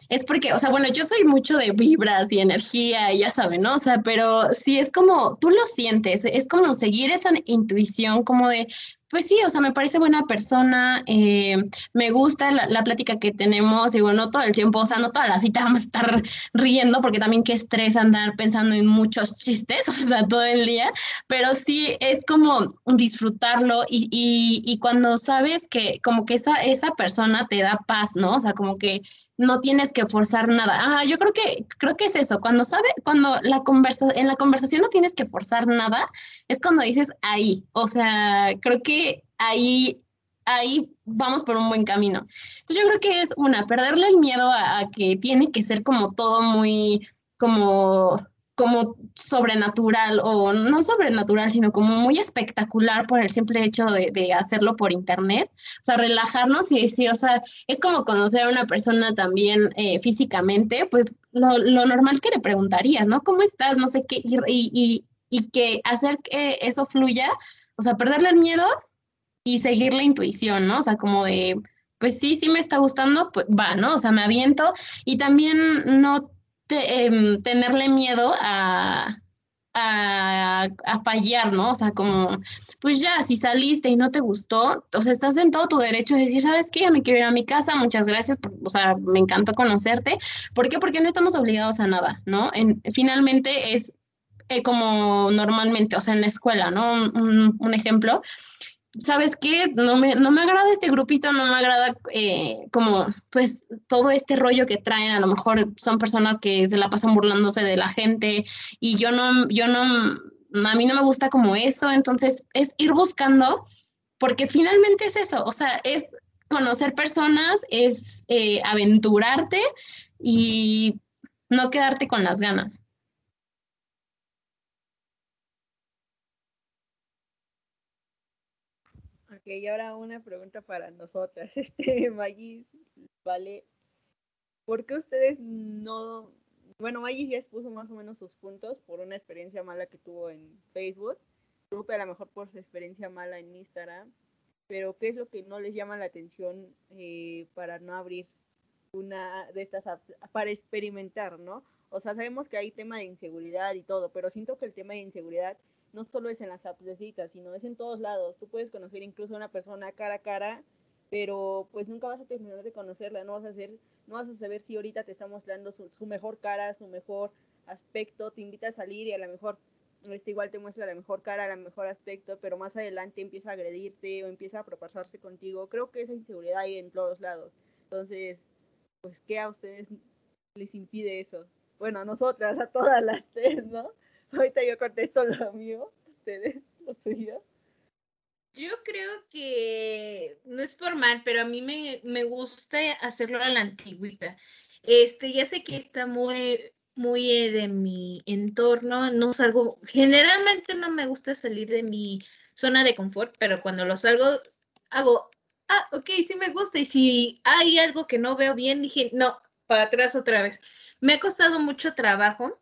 es porque, o sea, bueno, yo soy mucho de vibras y energía, y ya saben, ¿no? O sea, pero sí es como, tú lo sientes, es como seguir esa intuición, como de, pues sí, o sea, me parece buena persona, eh, me gusta la, la, plática que tenemos, digo, no todo el tiempo, o sea, no toda la cita vamos a estar riendo, porque también qué estrés andar pensando en muchos chistes, [laughs] o sea, todo el día, pero sí es como disfrutarlo y, y, y cuando sabes que como que esa, esa persona te da paz, ¿no? O sea, como que no tienes que forzar nada. Ah, yo creo que creo que es eso. Cuando sabe, cuando la conversa, en la conversación no tienes que forzar nada, es cuando dices ahí. O sea, creo que ahí ahí vamos por un buen camino. Entonces yo creo que es una, perderle el miedo a, a que tiene que ser como todo muy, como como sobrenatural o no sobrenatural, sino como muy espectacular por el simple hecho de, hacerlo por internet. O sea, relajarnos y decir, o sea, es como conocer a una persona también eh, físicamente, pues lo, normal que le preguntarías, ¿no? ¿Cómo estás? No sé qué, y, y, y que hacer que eso fluya, o sea, perderle el miedo y seguir la intuición, ¿no? O sea, como de, pues sí, sí me está gustando, pues va, ¿no? O sea, me aviento y también no Em, tenerle miedo a, a, fallar, ¿no? O sea, como, pues ya, si saliste y no te gustó, o sea, estás en todo tu derecho de decir, ¿sabes qué? Ya me quiero ir a mi casa, muchas gracias, o sea, me encantó conocerte. ¿Por qué? Porque no estamos obligados a nada, ¿no? En, finalmente es eh, como normalmente, o sea, en la escuela, ¿no? Un, un ejemplo, ¿sabes qué? No me, no me agrada este grupito, no me agrada eh, como pues todo este rollo que traen, a lo mejor son personas que se la pasan burlándose de la gente y yo no, yo no, a mí no me gusta como eso, entonces es ir buscando, porque finalmente es eso, o sea, es conocer personas, es eh, aventurarte y no quedarte con las ganas. Y ahora una pregunta para nosotras. [laughs] Este, Magis, ¿vale? ¿Por qué ustedes no... Bueno, Magis ya expuso más o menos sus puntos por una experiencia mala que tuvo en Facebook. Grupo a lo mejor por su experiencia mala en Instagram. Pero ¿qué es lo que no les llama la atención eh, para no abrir una de estas apps para experimentar, ¿no? O sea, sabemos que hay tema de inseguridad y todo, pero siento que el tema de inseguridad no solo es en las apps de sino es en todos lados. Tú puedes conocer incluso a una persona cara a cara, pero pues nunca vas a terminar de conocerla, no vas a hacer, no vas a saber si ahorita te está mostrando su, mejor cara, su mejor aspecto, te invita a salir y a lo mejor este igual te muestra la mejor cara, la mejor aspecto, pero más adelante empieza a agredirte o empieza a propasarse contigo. Creo que esa inseguridad hay en todos lados. Entonces, pues, ¿qué a ustedes les impide eso? Bueno, a nosotras, a todas las tres, ¿no? Ahorita yo contesto lo mío, ustedes, lo suyo. Yo creo que no es formal, pero a mí me, me gusta hacerlo a la antigüita. Este, ya sé que está muy, muy eh, de mi entorno, no salgo, generalmente no me gusta salir de mi zona de confort, pero cuando lo salgo, hago, ah, ok, sí me gusta, y si hay algo que no veo bien, dije, no, para atrás otra vez. Me ha costado mucho trabajo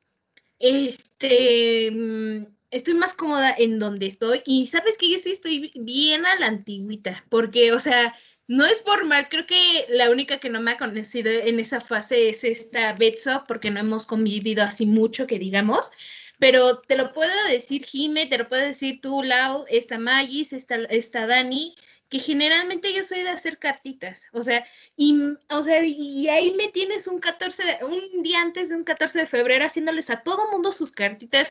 este, mm, estoy más cómoda en donde estoy y sabes que yo sí estoy bien a la antigüita, porque, o sea, no es formal, creo que la única que no me ha conocido en esa fase es esta Betso, porque no hemos convivido así mucho, que digamos, pero te lo puedo decir Jime, te lo puedo decir tú, Lau, esta Magis, esta, esta Dani, que generalmente yo soy de hacer cartitas, o sea, y, o sea, y ahí me tienes un 14, un día antes de un 14 de febrero haciéndoles a todo mundo sus cartitas.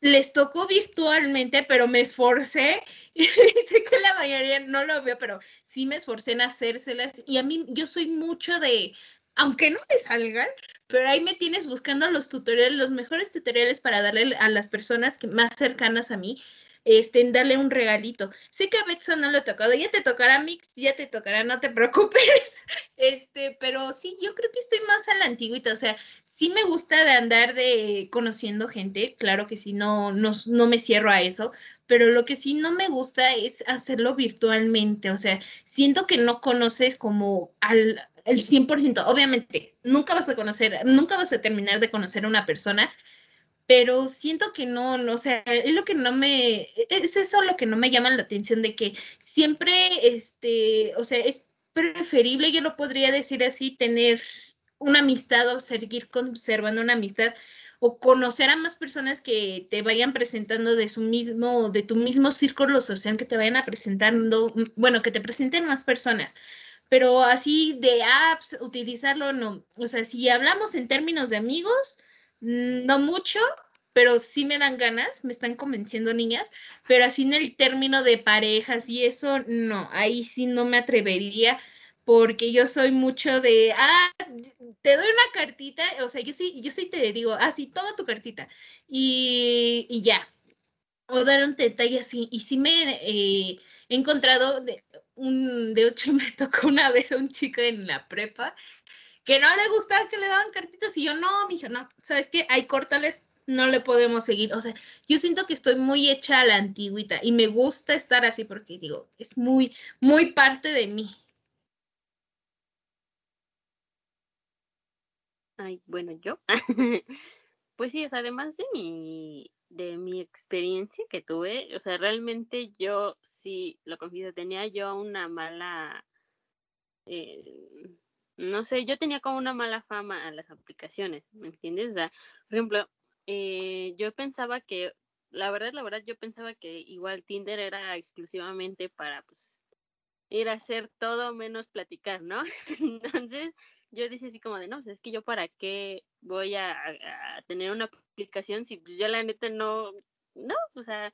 Les tocó virtualmente, pero me esforcé. [laughs] Y sé que la mayoría no lo veo, pero sí me esforcé en hacérselas. Y a mí, yo soy mucho de, aunque no me salgan, pero ahí me tienes buscando los tutoriales, los mejores tutoriales para darle a las personas que, más cercanas a mí este, en darle un regalito. Sé que a Betson no le ha tocado, ya te tocará Mix, ya te tocará, no te [laughs] preocupes. Este, pero sí, yo creo que estoy más a la antigüita, o sea, sí me gusta de andar de conociendo gente, claro que sí, no, no, no me cierro a eso, pero lo que sí no me gusta es hacerlo virtualmente, o sea, siento que no conoces como al el 100%, obviamente, nunca vas a conocer, nunca vas a terminar de conocer a una persona, pero siento que no, no, o sea, es lo que no me, e, es eso lo que no me llama la atención de que siempre, este, o sea, es preferible, yo lo podría decir así, tener una amistad o seguir conservando una amistad o conocer a más personas que te vayan presentando de su mismo, de tu mismo círculo social, que te vayan a presentando, mm, bueno, que te presenten más personas. Pero así de apps, utilizarlo, no. O sea, si hablamos en términos de amigos, no mucho, pero sí me dan ganas, me están convenciendo niñas, pero así en el término de parejas y eso, no, ahí sí no me atrevería porque yo soy mucho de, ah, te doy una cartita, o sea, yo sí, yo sí te digo, ah, sí, toma tu cartita y, ya, o dar un detalle así, y sí me eh, he encontrado de, un, de hecho [laughs] me tocó una vez a un chico en la prepa que no le gustaba que le daban cartitas y yo no, mi hija, no, ¿sabes qué? Hay córtales, no le podemos seguir. O sea, yo siento que estoy muy hecha a la antigüita y me gusta estar así porque digo, es muy, muy parte de mí. Ay, bueno, yo. [laughs] pues sí, o sea, además de mi, de mi experiencia que tuve, o sea, realmente yo sí, lo confieso, tenía yo una mala, eh, no sé, yo tenía como una mala fama a las aplicaciones, ¿me entiendes? O sea, por ejemplo, eh, yo pensaba que, la verdad, la verdad, yo pensaba que igual Tinder era exclusivamente para, pues, ir a hacer todo menos platicar, ¿no? [laughs] Entonces, yo decía así como de, no, pues es que yo para qué voy a, tener una aplicación si pues yo la neta no, no, o sea,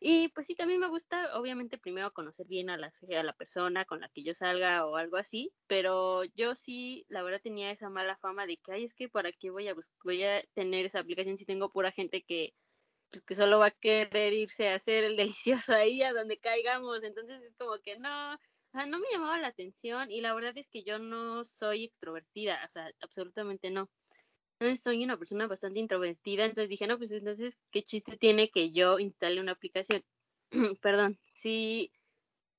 y pues sí, también me gusta, obviamente, primero conocer bien a la, a la persona con la que yo salga o algo así, pero yo sí, la verdad, tenía esa mala fama de que, ay, es que para qué voy a, voy a tener esa aplicación si tengo pura gente que, pues que solo va a querer irse a hacer el [laughs] delicioso ahí a donde caigamos, entonces es como que no, no me llamaba la atención y la verdad es que yo no soy extrovertida, o sea, absolutamente no. Entonces soy una persona bastante introvertida, entonces dije, no, pues entonces, ¿qué chiste tiene que yo instale una aplicación? [clears throat] Perdón, sí,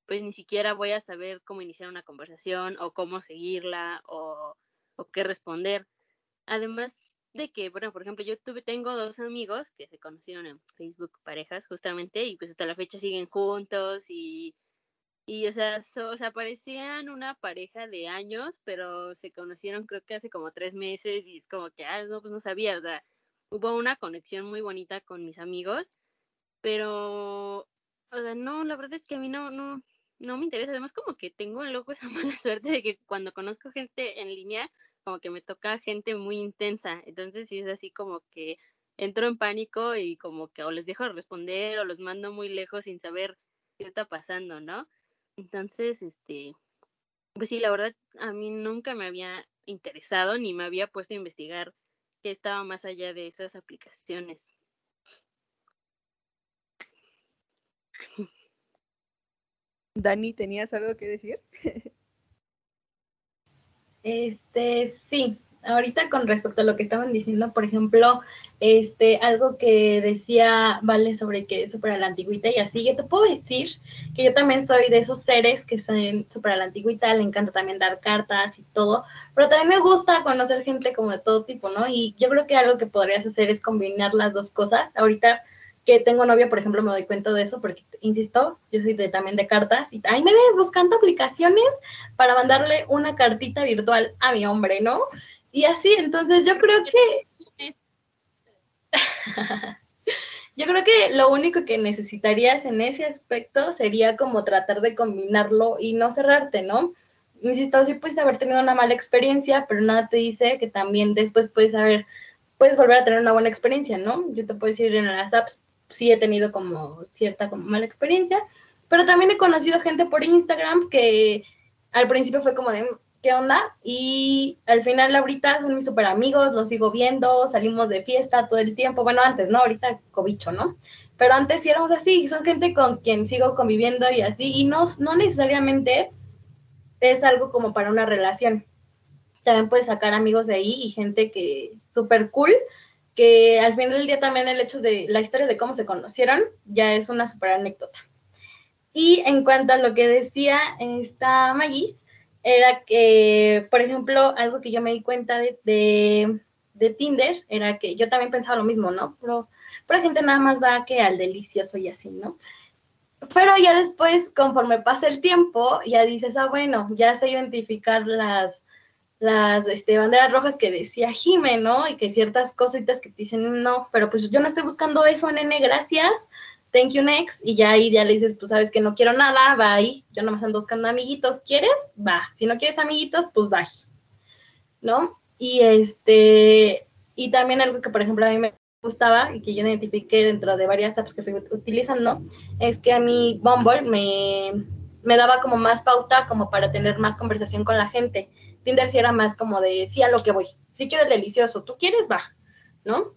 pues ni siquiera voy a saber cómo iniciar una conversación o cómo seguirla o, o qué responder. Además de que, bueno, por ejemplo, yo tuve, tengo dos amigos que se conocieron en Facebook parejas justamente y pues hasta la fecha siguen juntos y y, o sea, o sea, parecían una pareja de años, pero se conocieron creo que hace como tres meses y es como que, ah, no, pues no sabía, o sea, hubo una conexión muy bonita con mis amigos, pero, o sea, no, la verdad es que a mí no, no, no me interesa. Además, como que tengo loco [laughs] esa mala suerte de que cuando conozco gente en línea, como que me toca gente muy intensa. Entonces, sí es así como que entro en pánico y como que o les dejo de responder o los mando muy lejos sin saber qué está pasando, ¿no? Entonces, este, pues sí, la verdad, a mí nunca me había interesado ni me había puesto a investigar qué estaba más allá de esas aplicaciones. Dani, ¿tenías algo que decir? Este, sí, ahorita con respecto a lo que estaban diciendo, por ejemplo, este, algo que decía Vale sobre que es súper a la antigüita y así, yo te puedo decir que yo también soy de esos seres que son súper a la antigüita, le encanta también dar cartas y todo, pero también me gusta conocer gente como de todo tipo, ¿no? Y yo creo que algo que podrías hacer es combinar las dos cosas. Ahorita que tengo novia, por ejemplo, me doy cuenta de eso porque, insisto, yo soy de, también de cartas y ahí me ves buscando aplicaciones para mandarle una cartita virtual a mi hombre, ¿no? Y así, entonces yo creo que... [laughs] yo creo que lo único que necesitarías en ese aspecto sería como tratar de combinarlo y no cerrarte, ¿no? Insisto, sí puedes haber tenido una mala experiencia, pero nada te dice que también después puedes haber, puedes volver a tener una buena experiencia, ¿no? Yo te puedo decir en las apps, sí he tenido como cierta como mala experiencia, pero también he conocido gente por Instagram que al principio fue como de, qué onda. Y al final ahorita son mis super amigos, los sigo viendo, salimos de fiesta todo el tiempo. Bueno, antes, ¿no? Ahorita cobicho, ¿no? Pero antes sí éramos así, son gente con quien sigo conviviendo y así, y no, no necesariamente es algo como para una relación. También puedes sacar amigos de ahí y gente que súper cool, que al final del día también el hecho de la historia de cómo se conocieron ya es una súper anécdota. Y en cuanto a lo que decía esta Magis, era que, por ejemplo, algo que yo me di cuenta de, de, Tinder era que yo también pensaba lo mismo, ¿no? Pero, la gente nada más va que al delicioso y así, ¿no? Pero ya después, conforme pasa el tiempo, ya dices, ah, bueno, ya sé identificar las, las este, banderas rojas que decía Jime, ¿no? Y que ciertas cositas que te dicen, no, pero pues yo no estoy buscando eso, nene, gracias thank you next, y ya ahí ya le dices, pues sabes que no quiero nada, bye, yo nomás ando buscando amiguitos, ¿quieres? Va, si no quieres amiguitos, pues bye, ¿no? Y este, y también algo que por ejemplo a mí me gustaba y que yo identifiqué dentro de varias apps que fui utilizando, es que a mí Bumble me, me daba como más pauta como para tener más conversación con la gente. Tinder sí era más como de, sí a lo que voy, si quiero el delicioso, tú quieres, va, ¿no?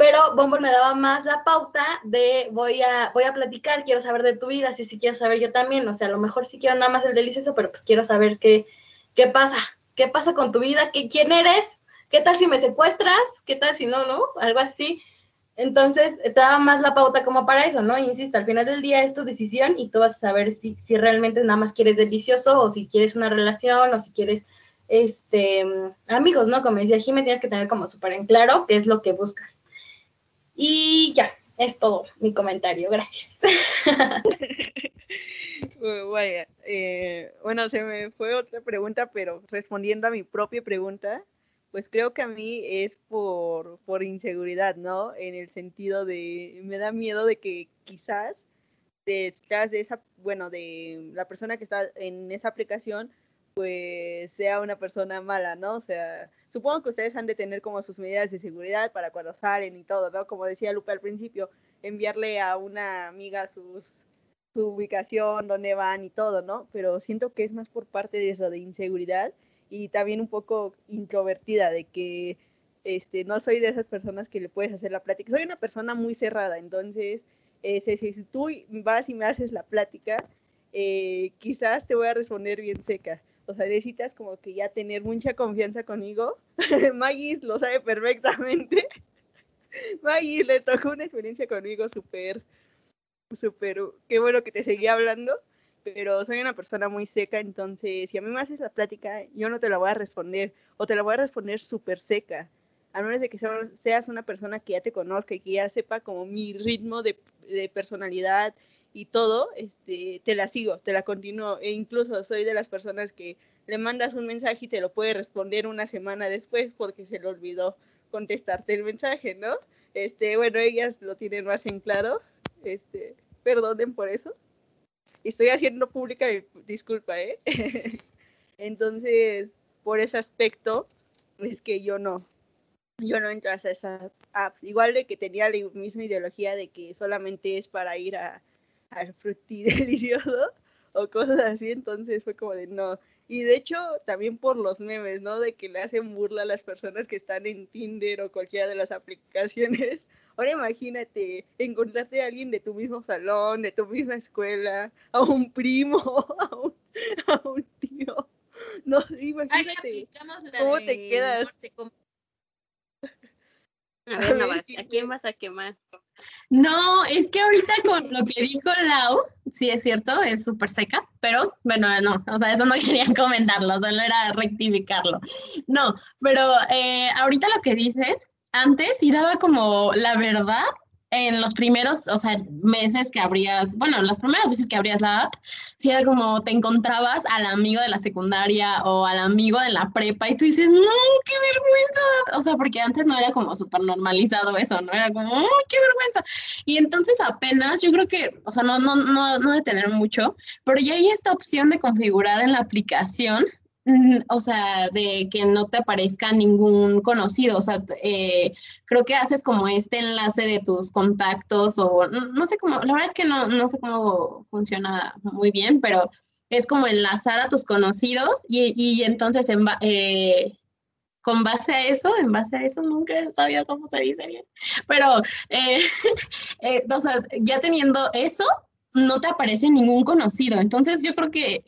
Pero Bumble me daba más la pauta de voy a, voy a platicar, quiero saber de tu vida, sí, sí quiero saber yo también, o sea, a lo mejor sí quiero nada más el delicioso, pero pues quiero saber qué, qué pasa, qué pasa con tu vida, ¿Qué, quién eres, qué tal si me secuestras, qué tal si no, ¿no? Algo así. Entonces, te daba más la pauta como para eso, ¿no? Insisto, al final del día es tu decisión y tú vas a saber si, si realmente nada más quieres delicioso o si quieres una relación o si quieres, este, amigos, ¿no? Como decía Jimmy, tienes que tener como súper en claro qué es lo que buscas. Y ya, es todo mi comentario. Gracias. [laughs] Eh, bueno, se me fue otra pregunta, pero respondiendo a mi propia pregunta, pues creo que a mí es por, por inseguridad, ¿no? En el sentido de, me da miedo de que quizás detrás de esa, bueno, de la persona que está en esa aplicación, pues sea una persona mala, ¿no? O sea, supongo que ustedes han de tener como sus medidas de seguridad para cuando salen y todo, ¿no? Como decía Lupe al principio, enviarle a una amiga sus, su ubicación, dónde van y todo, ¿no? Pero siento que es más por parte de eso, de inseguridad y también un poco introvertida, de que este, no soy de esas personas que le puedes hacer la plática. Soy una persona muy cerrada, entonces, eh, si, tú vas y me haces la plática, eh, quizás te voy a responder bien seca o sea, necesitas como que ya tener mucha confianza conmigo. [laughs] Magis lo sabe perfectamente. [laughs] Magis le tocó una experiencia conmigo súper, súper, qué bueno que te seguía hablando, pero soy una persona muy seca, entonces si a mí me haces la plática, yo no te la voy a responder, o te la voy a responder súper seca, a menos de que seas una persona que ya te conozca y que ya sepa como mi ritmo de, de personalidad y todo, este, te la sigo, te la continúo. E incluso soy de las personas que le mandas un mensaje y te lo puede responder una semana después porque se le olvidó contestarte el mensaje, ¿no? Este, bueno, ellas lo tienen más en claro. Este, perdonen por eso. Estoy haciendo pública disculpa, ¿eh? [laughs] Entonces, por ese aspecto, es que yo no, yo no entro a esas apps. Igual de que tenía la misma ideología de que solamente es para ir a, al frutí delicioso [laughs] o cosas así, entonces fue como de no. Y de hecho, también por los memes, ¿no? De que le hacen burla a las personas que están en Tinder o cualquiera de las [laughs] aplicaciones. Ahora imagínate encontrarte a alguien de tu mismo salón, de tu misma escuela, a un primo, [laughs] a un, a un tío. No, imagínate cómo te quedas. A ver, ¿a quién vas a quemar? No, es que ahorita con lo que dijo Lau, sí es cierto, es súper seca, pero bueno, no, o sea, eso no [laughs] quería comentarlo, solo era rectificarlo. No, pero eh, ahorita lo que dices, antes sí daba como la verdad en los primeros, o sea, meses que abrías, bueno, las primeras veces que abrías la app, sí era como te encontrabas al amigo de la secundaria o al amigo de la prepa y tú dices, no, qué vergüenza. O sea, porque antes no era como súper normalizado eso, ¿no? Era como, qué vergüenza. Y entonces apenas, yo creo que, o sea, no, no, no, no de tener mucho, pero ya hay esta opción de configurar en la aplicación o sea, de que no te aparezca ningún conocido, o sea, eh, creo que haces como este enlace de tus contactos o no, sé cómo, la verdad es que no, no sé cómo funciona muy bien, pero es como enlazar a tus conocidos y, y entonces en, eh, con base a eso, en base a eso, nunca he sabido cómo se dice bien, pero, eh, [laughs] o sea, ya teniendo eso, no te aparece ningún conocido. Entonces yo creo que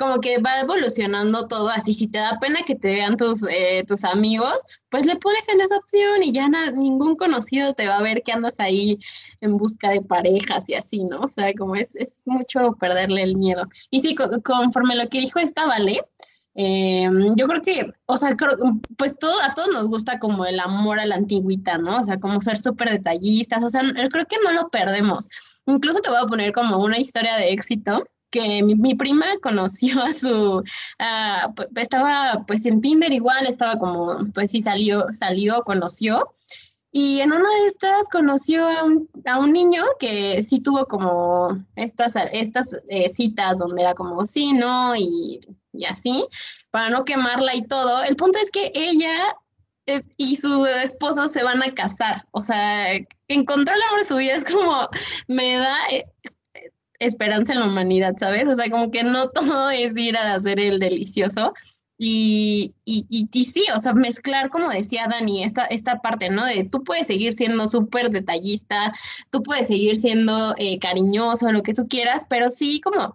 como que va evolucionando todo así. Si te da pena que te vean tus, eh, tus amigos, pues le pones en esa opción y ya ningún conocido te va a ver que andas ahí en busca de parejas y así, ¿no? O sea, como es, es mucho perderle el miedo. Y sí, conforme lo que dijo esta Vale, em, yo creo que, o sea, pues todo, a todos nos gusta como el amor a la antigüita, ¿no? O sea, como ser súper detallistas, o sea, creo que no lo perdemos. Incluso te voy a poner como una historia de éxito que mi, prima [laughs] conoció a su, estaba pues en Tinder igual, estaba como, pues sí salió, salió, conoció. Y en una de estas conoció a un, a un niño que sí tuvo como estas, estas eh, citas donde era como sí, no, y, y, así, para no quemarla y todo. El punto es que ella eh, y su esposo se van a casar. O sea, encontrar el amor de su vida es como, me da, eh, esperanza en la humanidad, ¿sabes? O sea, como que no todo es ir a hacer el delicioso. Y, y, y, sí, o sea, mezclar, como decía Dani, esta, esta parte, ¿no? De tú puedes seguir siendo súper detallista, tú puedes seguir siendo eh, cariñoso, lo que tú quieras, pero sí como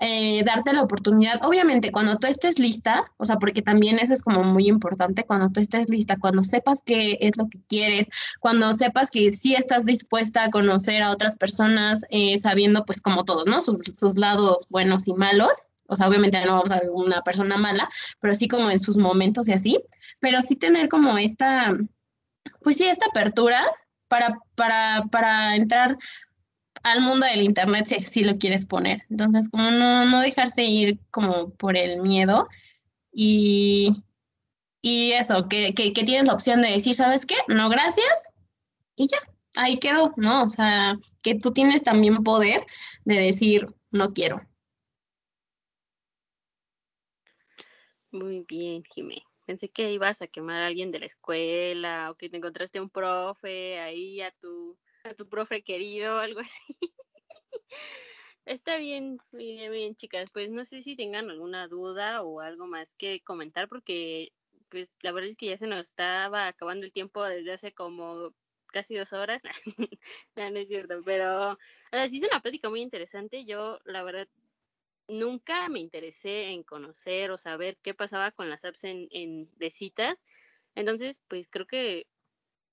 eh, darte la oportunidad, obviamente cuando tú estés lista, o sea, porque también eso es como muy importante, cuando tú estés lista, cuando sepas qué es lo que quieres, cuando sepas que sí estás dispuesta a conocer a otras personas, eh, sabiendo pues como todos, ¿no? Sus, sus lados buenos y malos, o sea, obviamente no vamos a ver una persona mala, pero sí como en sus momentos y así, pero sí tener como esta, pues sí, esta apertura para, para, para entrar al mundo del internet si, lo quieres poner. Entonces, como no, no dejarse ir como por el miedo y, y eso, que, que, tienes la opción de decir, ¿sabes qué? No, gracias. Y ya, ahí quedó, ¿no? O sea, que tú tienes también poder de decir, no quiero. Muy bien, Jimé. Pensé que ibas a quemar a alguien de la escuela o que te encontraste un profe ahí a tu, a tu profe querido o algo así. [laughs] Está bien, bien, bien, chicas. Pues no sé si tengan alguna duda o algo más que comentar porque pues la verdad es que ya se nos estaba acabando el tiempo desde hace como casi dos horas. [laughs] no, no es cierto, pero o sea, sí es una plática muy interesante. Yo, la verdad, nunca me interesé en conocer o saber qué pasaba con las apps en, en de citas. Entonces, pues creo que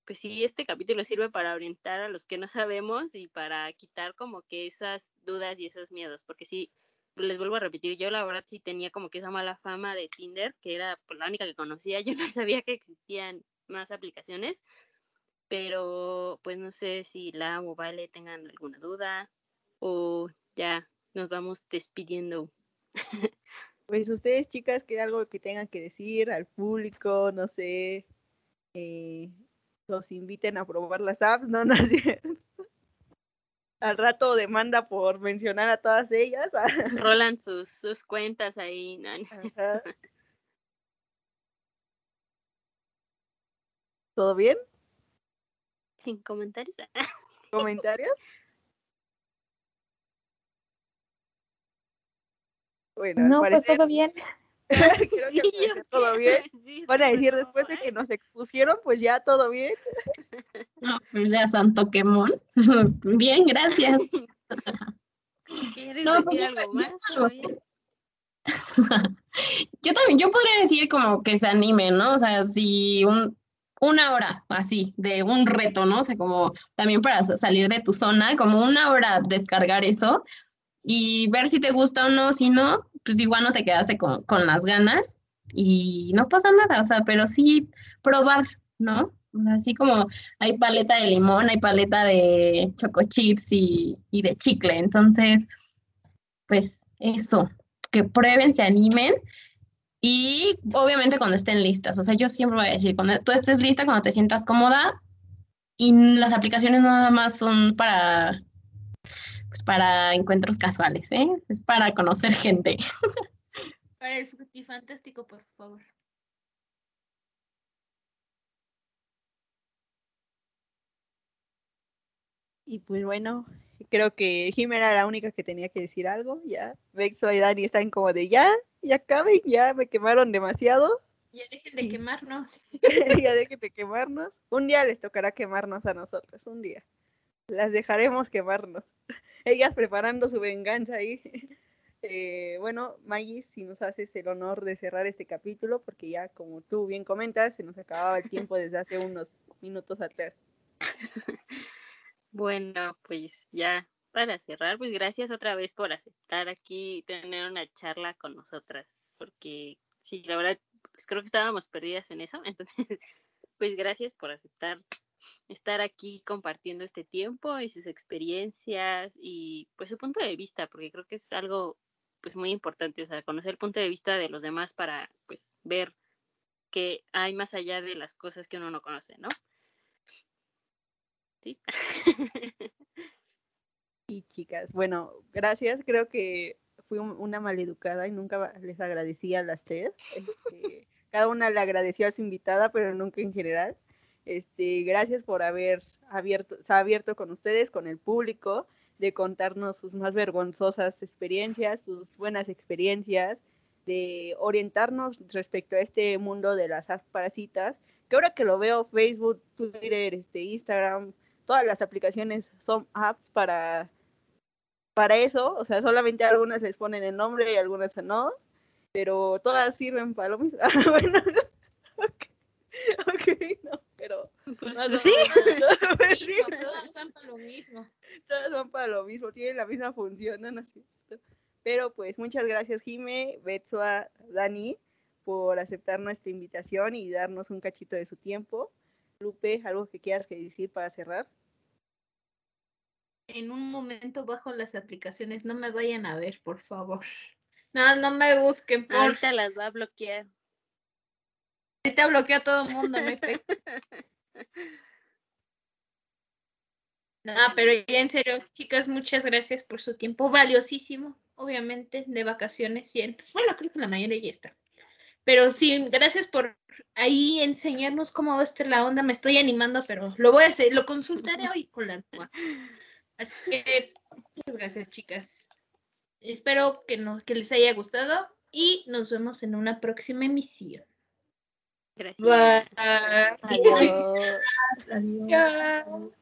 pues sí, este capítulo sirve para orientar a los que no sabemos y para quitar como que esas dudas y esos miedos, porque sí, les vuelvo a repetir, yo la verdad sí tenía como que esa mala fama de Tinder, que era pues, la única que conocía, [laughs] yo no sabía que existían más aplicaciones, pero pues no sé si la o Vale tengan alguna duda o ya nos vamos despidiendo. [laughs] Pues ustedes, chicas, que algo que tengan que decir al público, no sé, eh, los inviten a probar las apps, no, [laughs] no Al rato demanda por mencionar a todas ellas. Rolan sus, sus cuentas ahí. ¿Todo bien? Sin comentarios. [laughs] ¿Comentarios? Bueno, no, pues todo bien. [laughs] Creo que todo bien. Van a decir después de que nos expusieron, pues ya todo bien. [laughs] No, pues ya santo quemón. [laughs] bien, gracias. ¿Quieres no, pues decir algo más? Yo, también, yo podría decir como que se animen, ¿no? O sea, si un, una hora así de un reto, ¿no? O sea, como también para salir de tu zona, como una hora descargar eso y ver si te gusta o no, si no, pues igual no te quedaste con, con las ganas y no pasa nada, o sea, pero sí probar, ¿no? Así como hay paleta de limón, hay paleta de choco chips y, y de chicle. Entonces, pues eso, que prueben, se animen y obviamente cuando estén listas. O sea, yo siempre voy a decir, cuando tú estés lista, cuando te sientas cómoda y las aplicaciones nada más son para para encuentros casuales, ¿eh? Es para conocer gente. [laughs] Para el fantástico, por favor. Y pues bueno, creo que Jim era la única que tenía que decir algo, ya. Vexo y Dani están como de ya, ya acaben, ya me quemaron demasiado. Ya dejen de quemarnos. [laughs] ya dejen de quemarnos. Un día les tocará quemarnos a nosotros, un día. Las dejaremos quemarnos [laughs] ellas preparando su venganza ahí. [laughs] Eh, bueno, Maggie, si nos haces el honor de cerrar este capítulo, porque ya como tú bien comentas, se nos acababa el tiempo desde hace unos minutos atrás. [laughs] Bueno, pues ya para cerrar, pues gracias otra vez por aceptar aquí tener una charla con nosotras, porque sí, la verdad, pues creo que estábamos perdidas en eso, entonces, pues gracias por aceptar estar aquí compartiendo este tiempo y sus experiencias y pues su punto de vista, porque creo que es algo pues muy importante, o sea, conocer el punto de vista de los demás para pues ver que hay más allá de las cosas que uno no conoce, ¿no? Sí. [laughs] Y chicas, bueno, gracias, creo que fui una maleducada y nunca les agradecí a las tres. Este, cada una le agradeció a su invitada, pero nunca en general. Este, gracias por haber abierto, se ha abierto con ustedes, con el público, de contarnos sus más vergonzosas experiencias, sus buenas experiencias, de orientarnos respecto a este mundo de las parasitas, que ahora que lo veo, Facebook, Twitter, este, Instagram, todas las aplicaciones son apps para, para eso, o sea, solamente algunas les ponen el nombre y algunas no, pero todas sirven para lo mismo. [laughs] bueno, [laughs] ok, no, pero... Pues, no, sí. [laughs] sí, Todas van para lo mismo. todas son para lo mismo, tienen la misma función, ¿no? No es cierto. Pero pues muchas gracias Jime, Betsua, Dani, por aceptar nuestra invitación y darnos un cachito de su tiempo. Lupe, ¿algo que quieras que decir para cerrar? En un momento bajo las aplicaciones, no me vayan a ver, por favor. No, no me busquen, por Ahorita las va a bloquear. Ahorita bloqueo a todo el mundo, no. [laughs] No, pero en serio, chicas, muchas gracias por su tiempo valiosísimo, obviamente, de vacaciones. Y en- bueno, creo que la mayoría ya está. Pero sí, gracias por ahí enseñarnos cómo va a estar la onda. Me estoy animando, pero lo voy a hacer, lo consultaré hoy con la Alcoa. Así que muchas gracias, chicas. Espero que, que les haya gustado y nos vemos en una próxima emisión. Gracias. Bye. Adiós. Adiós. Chao.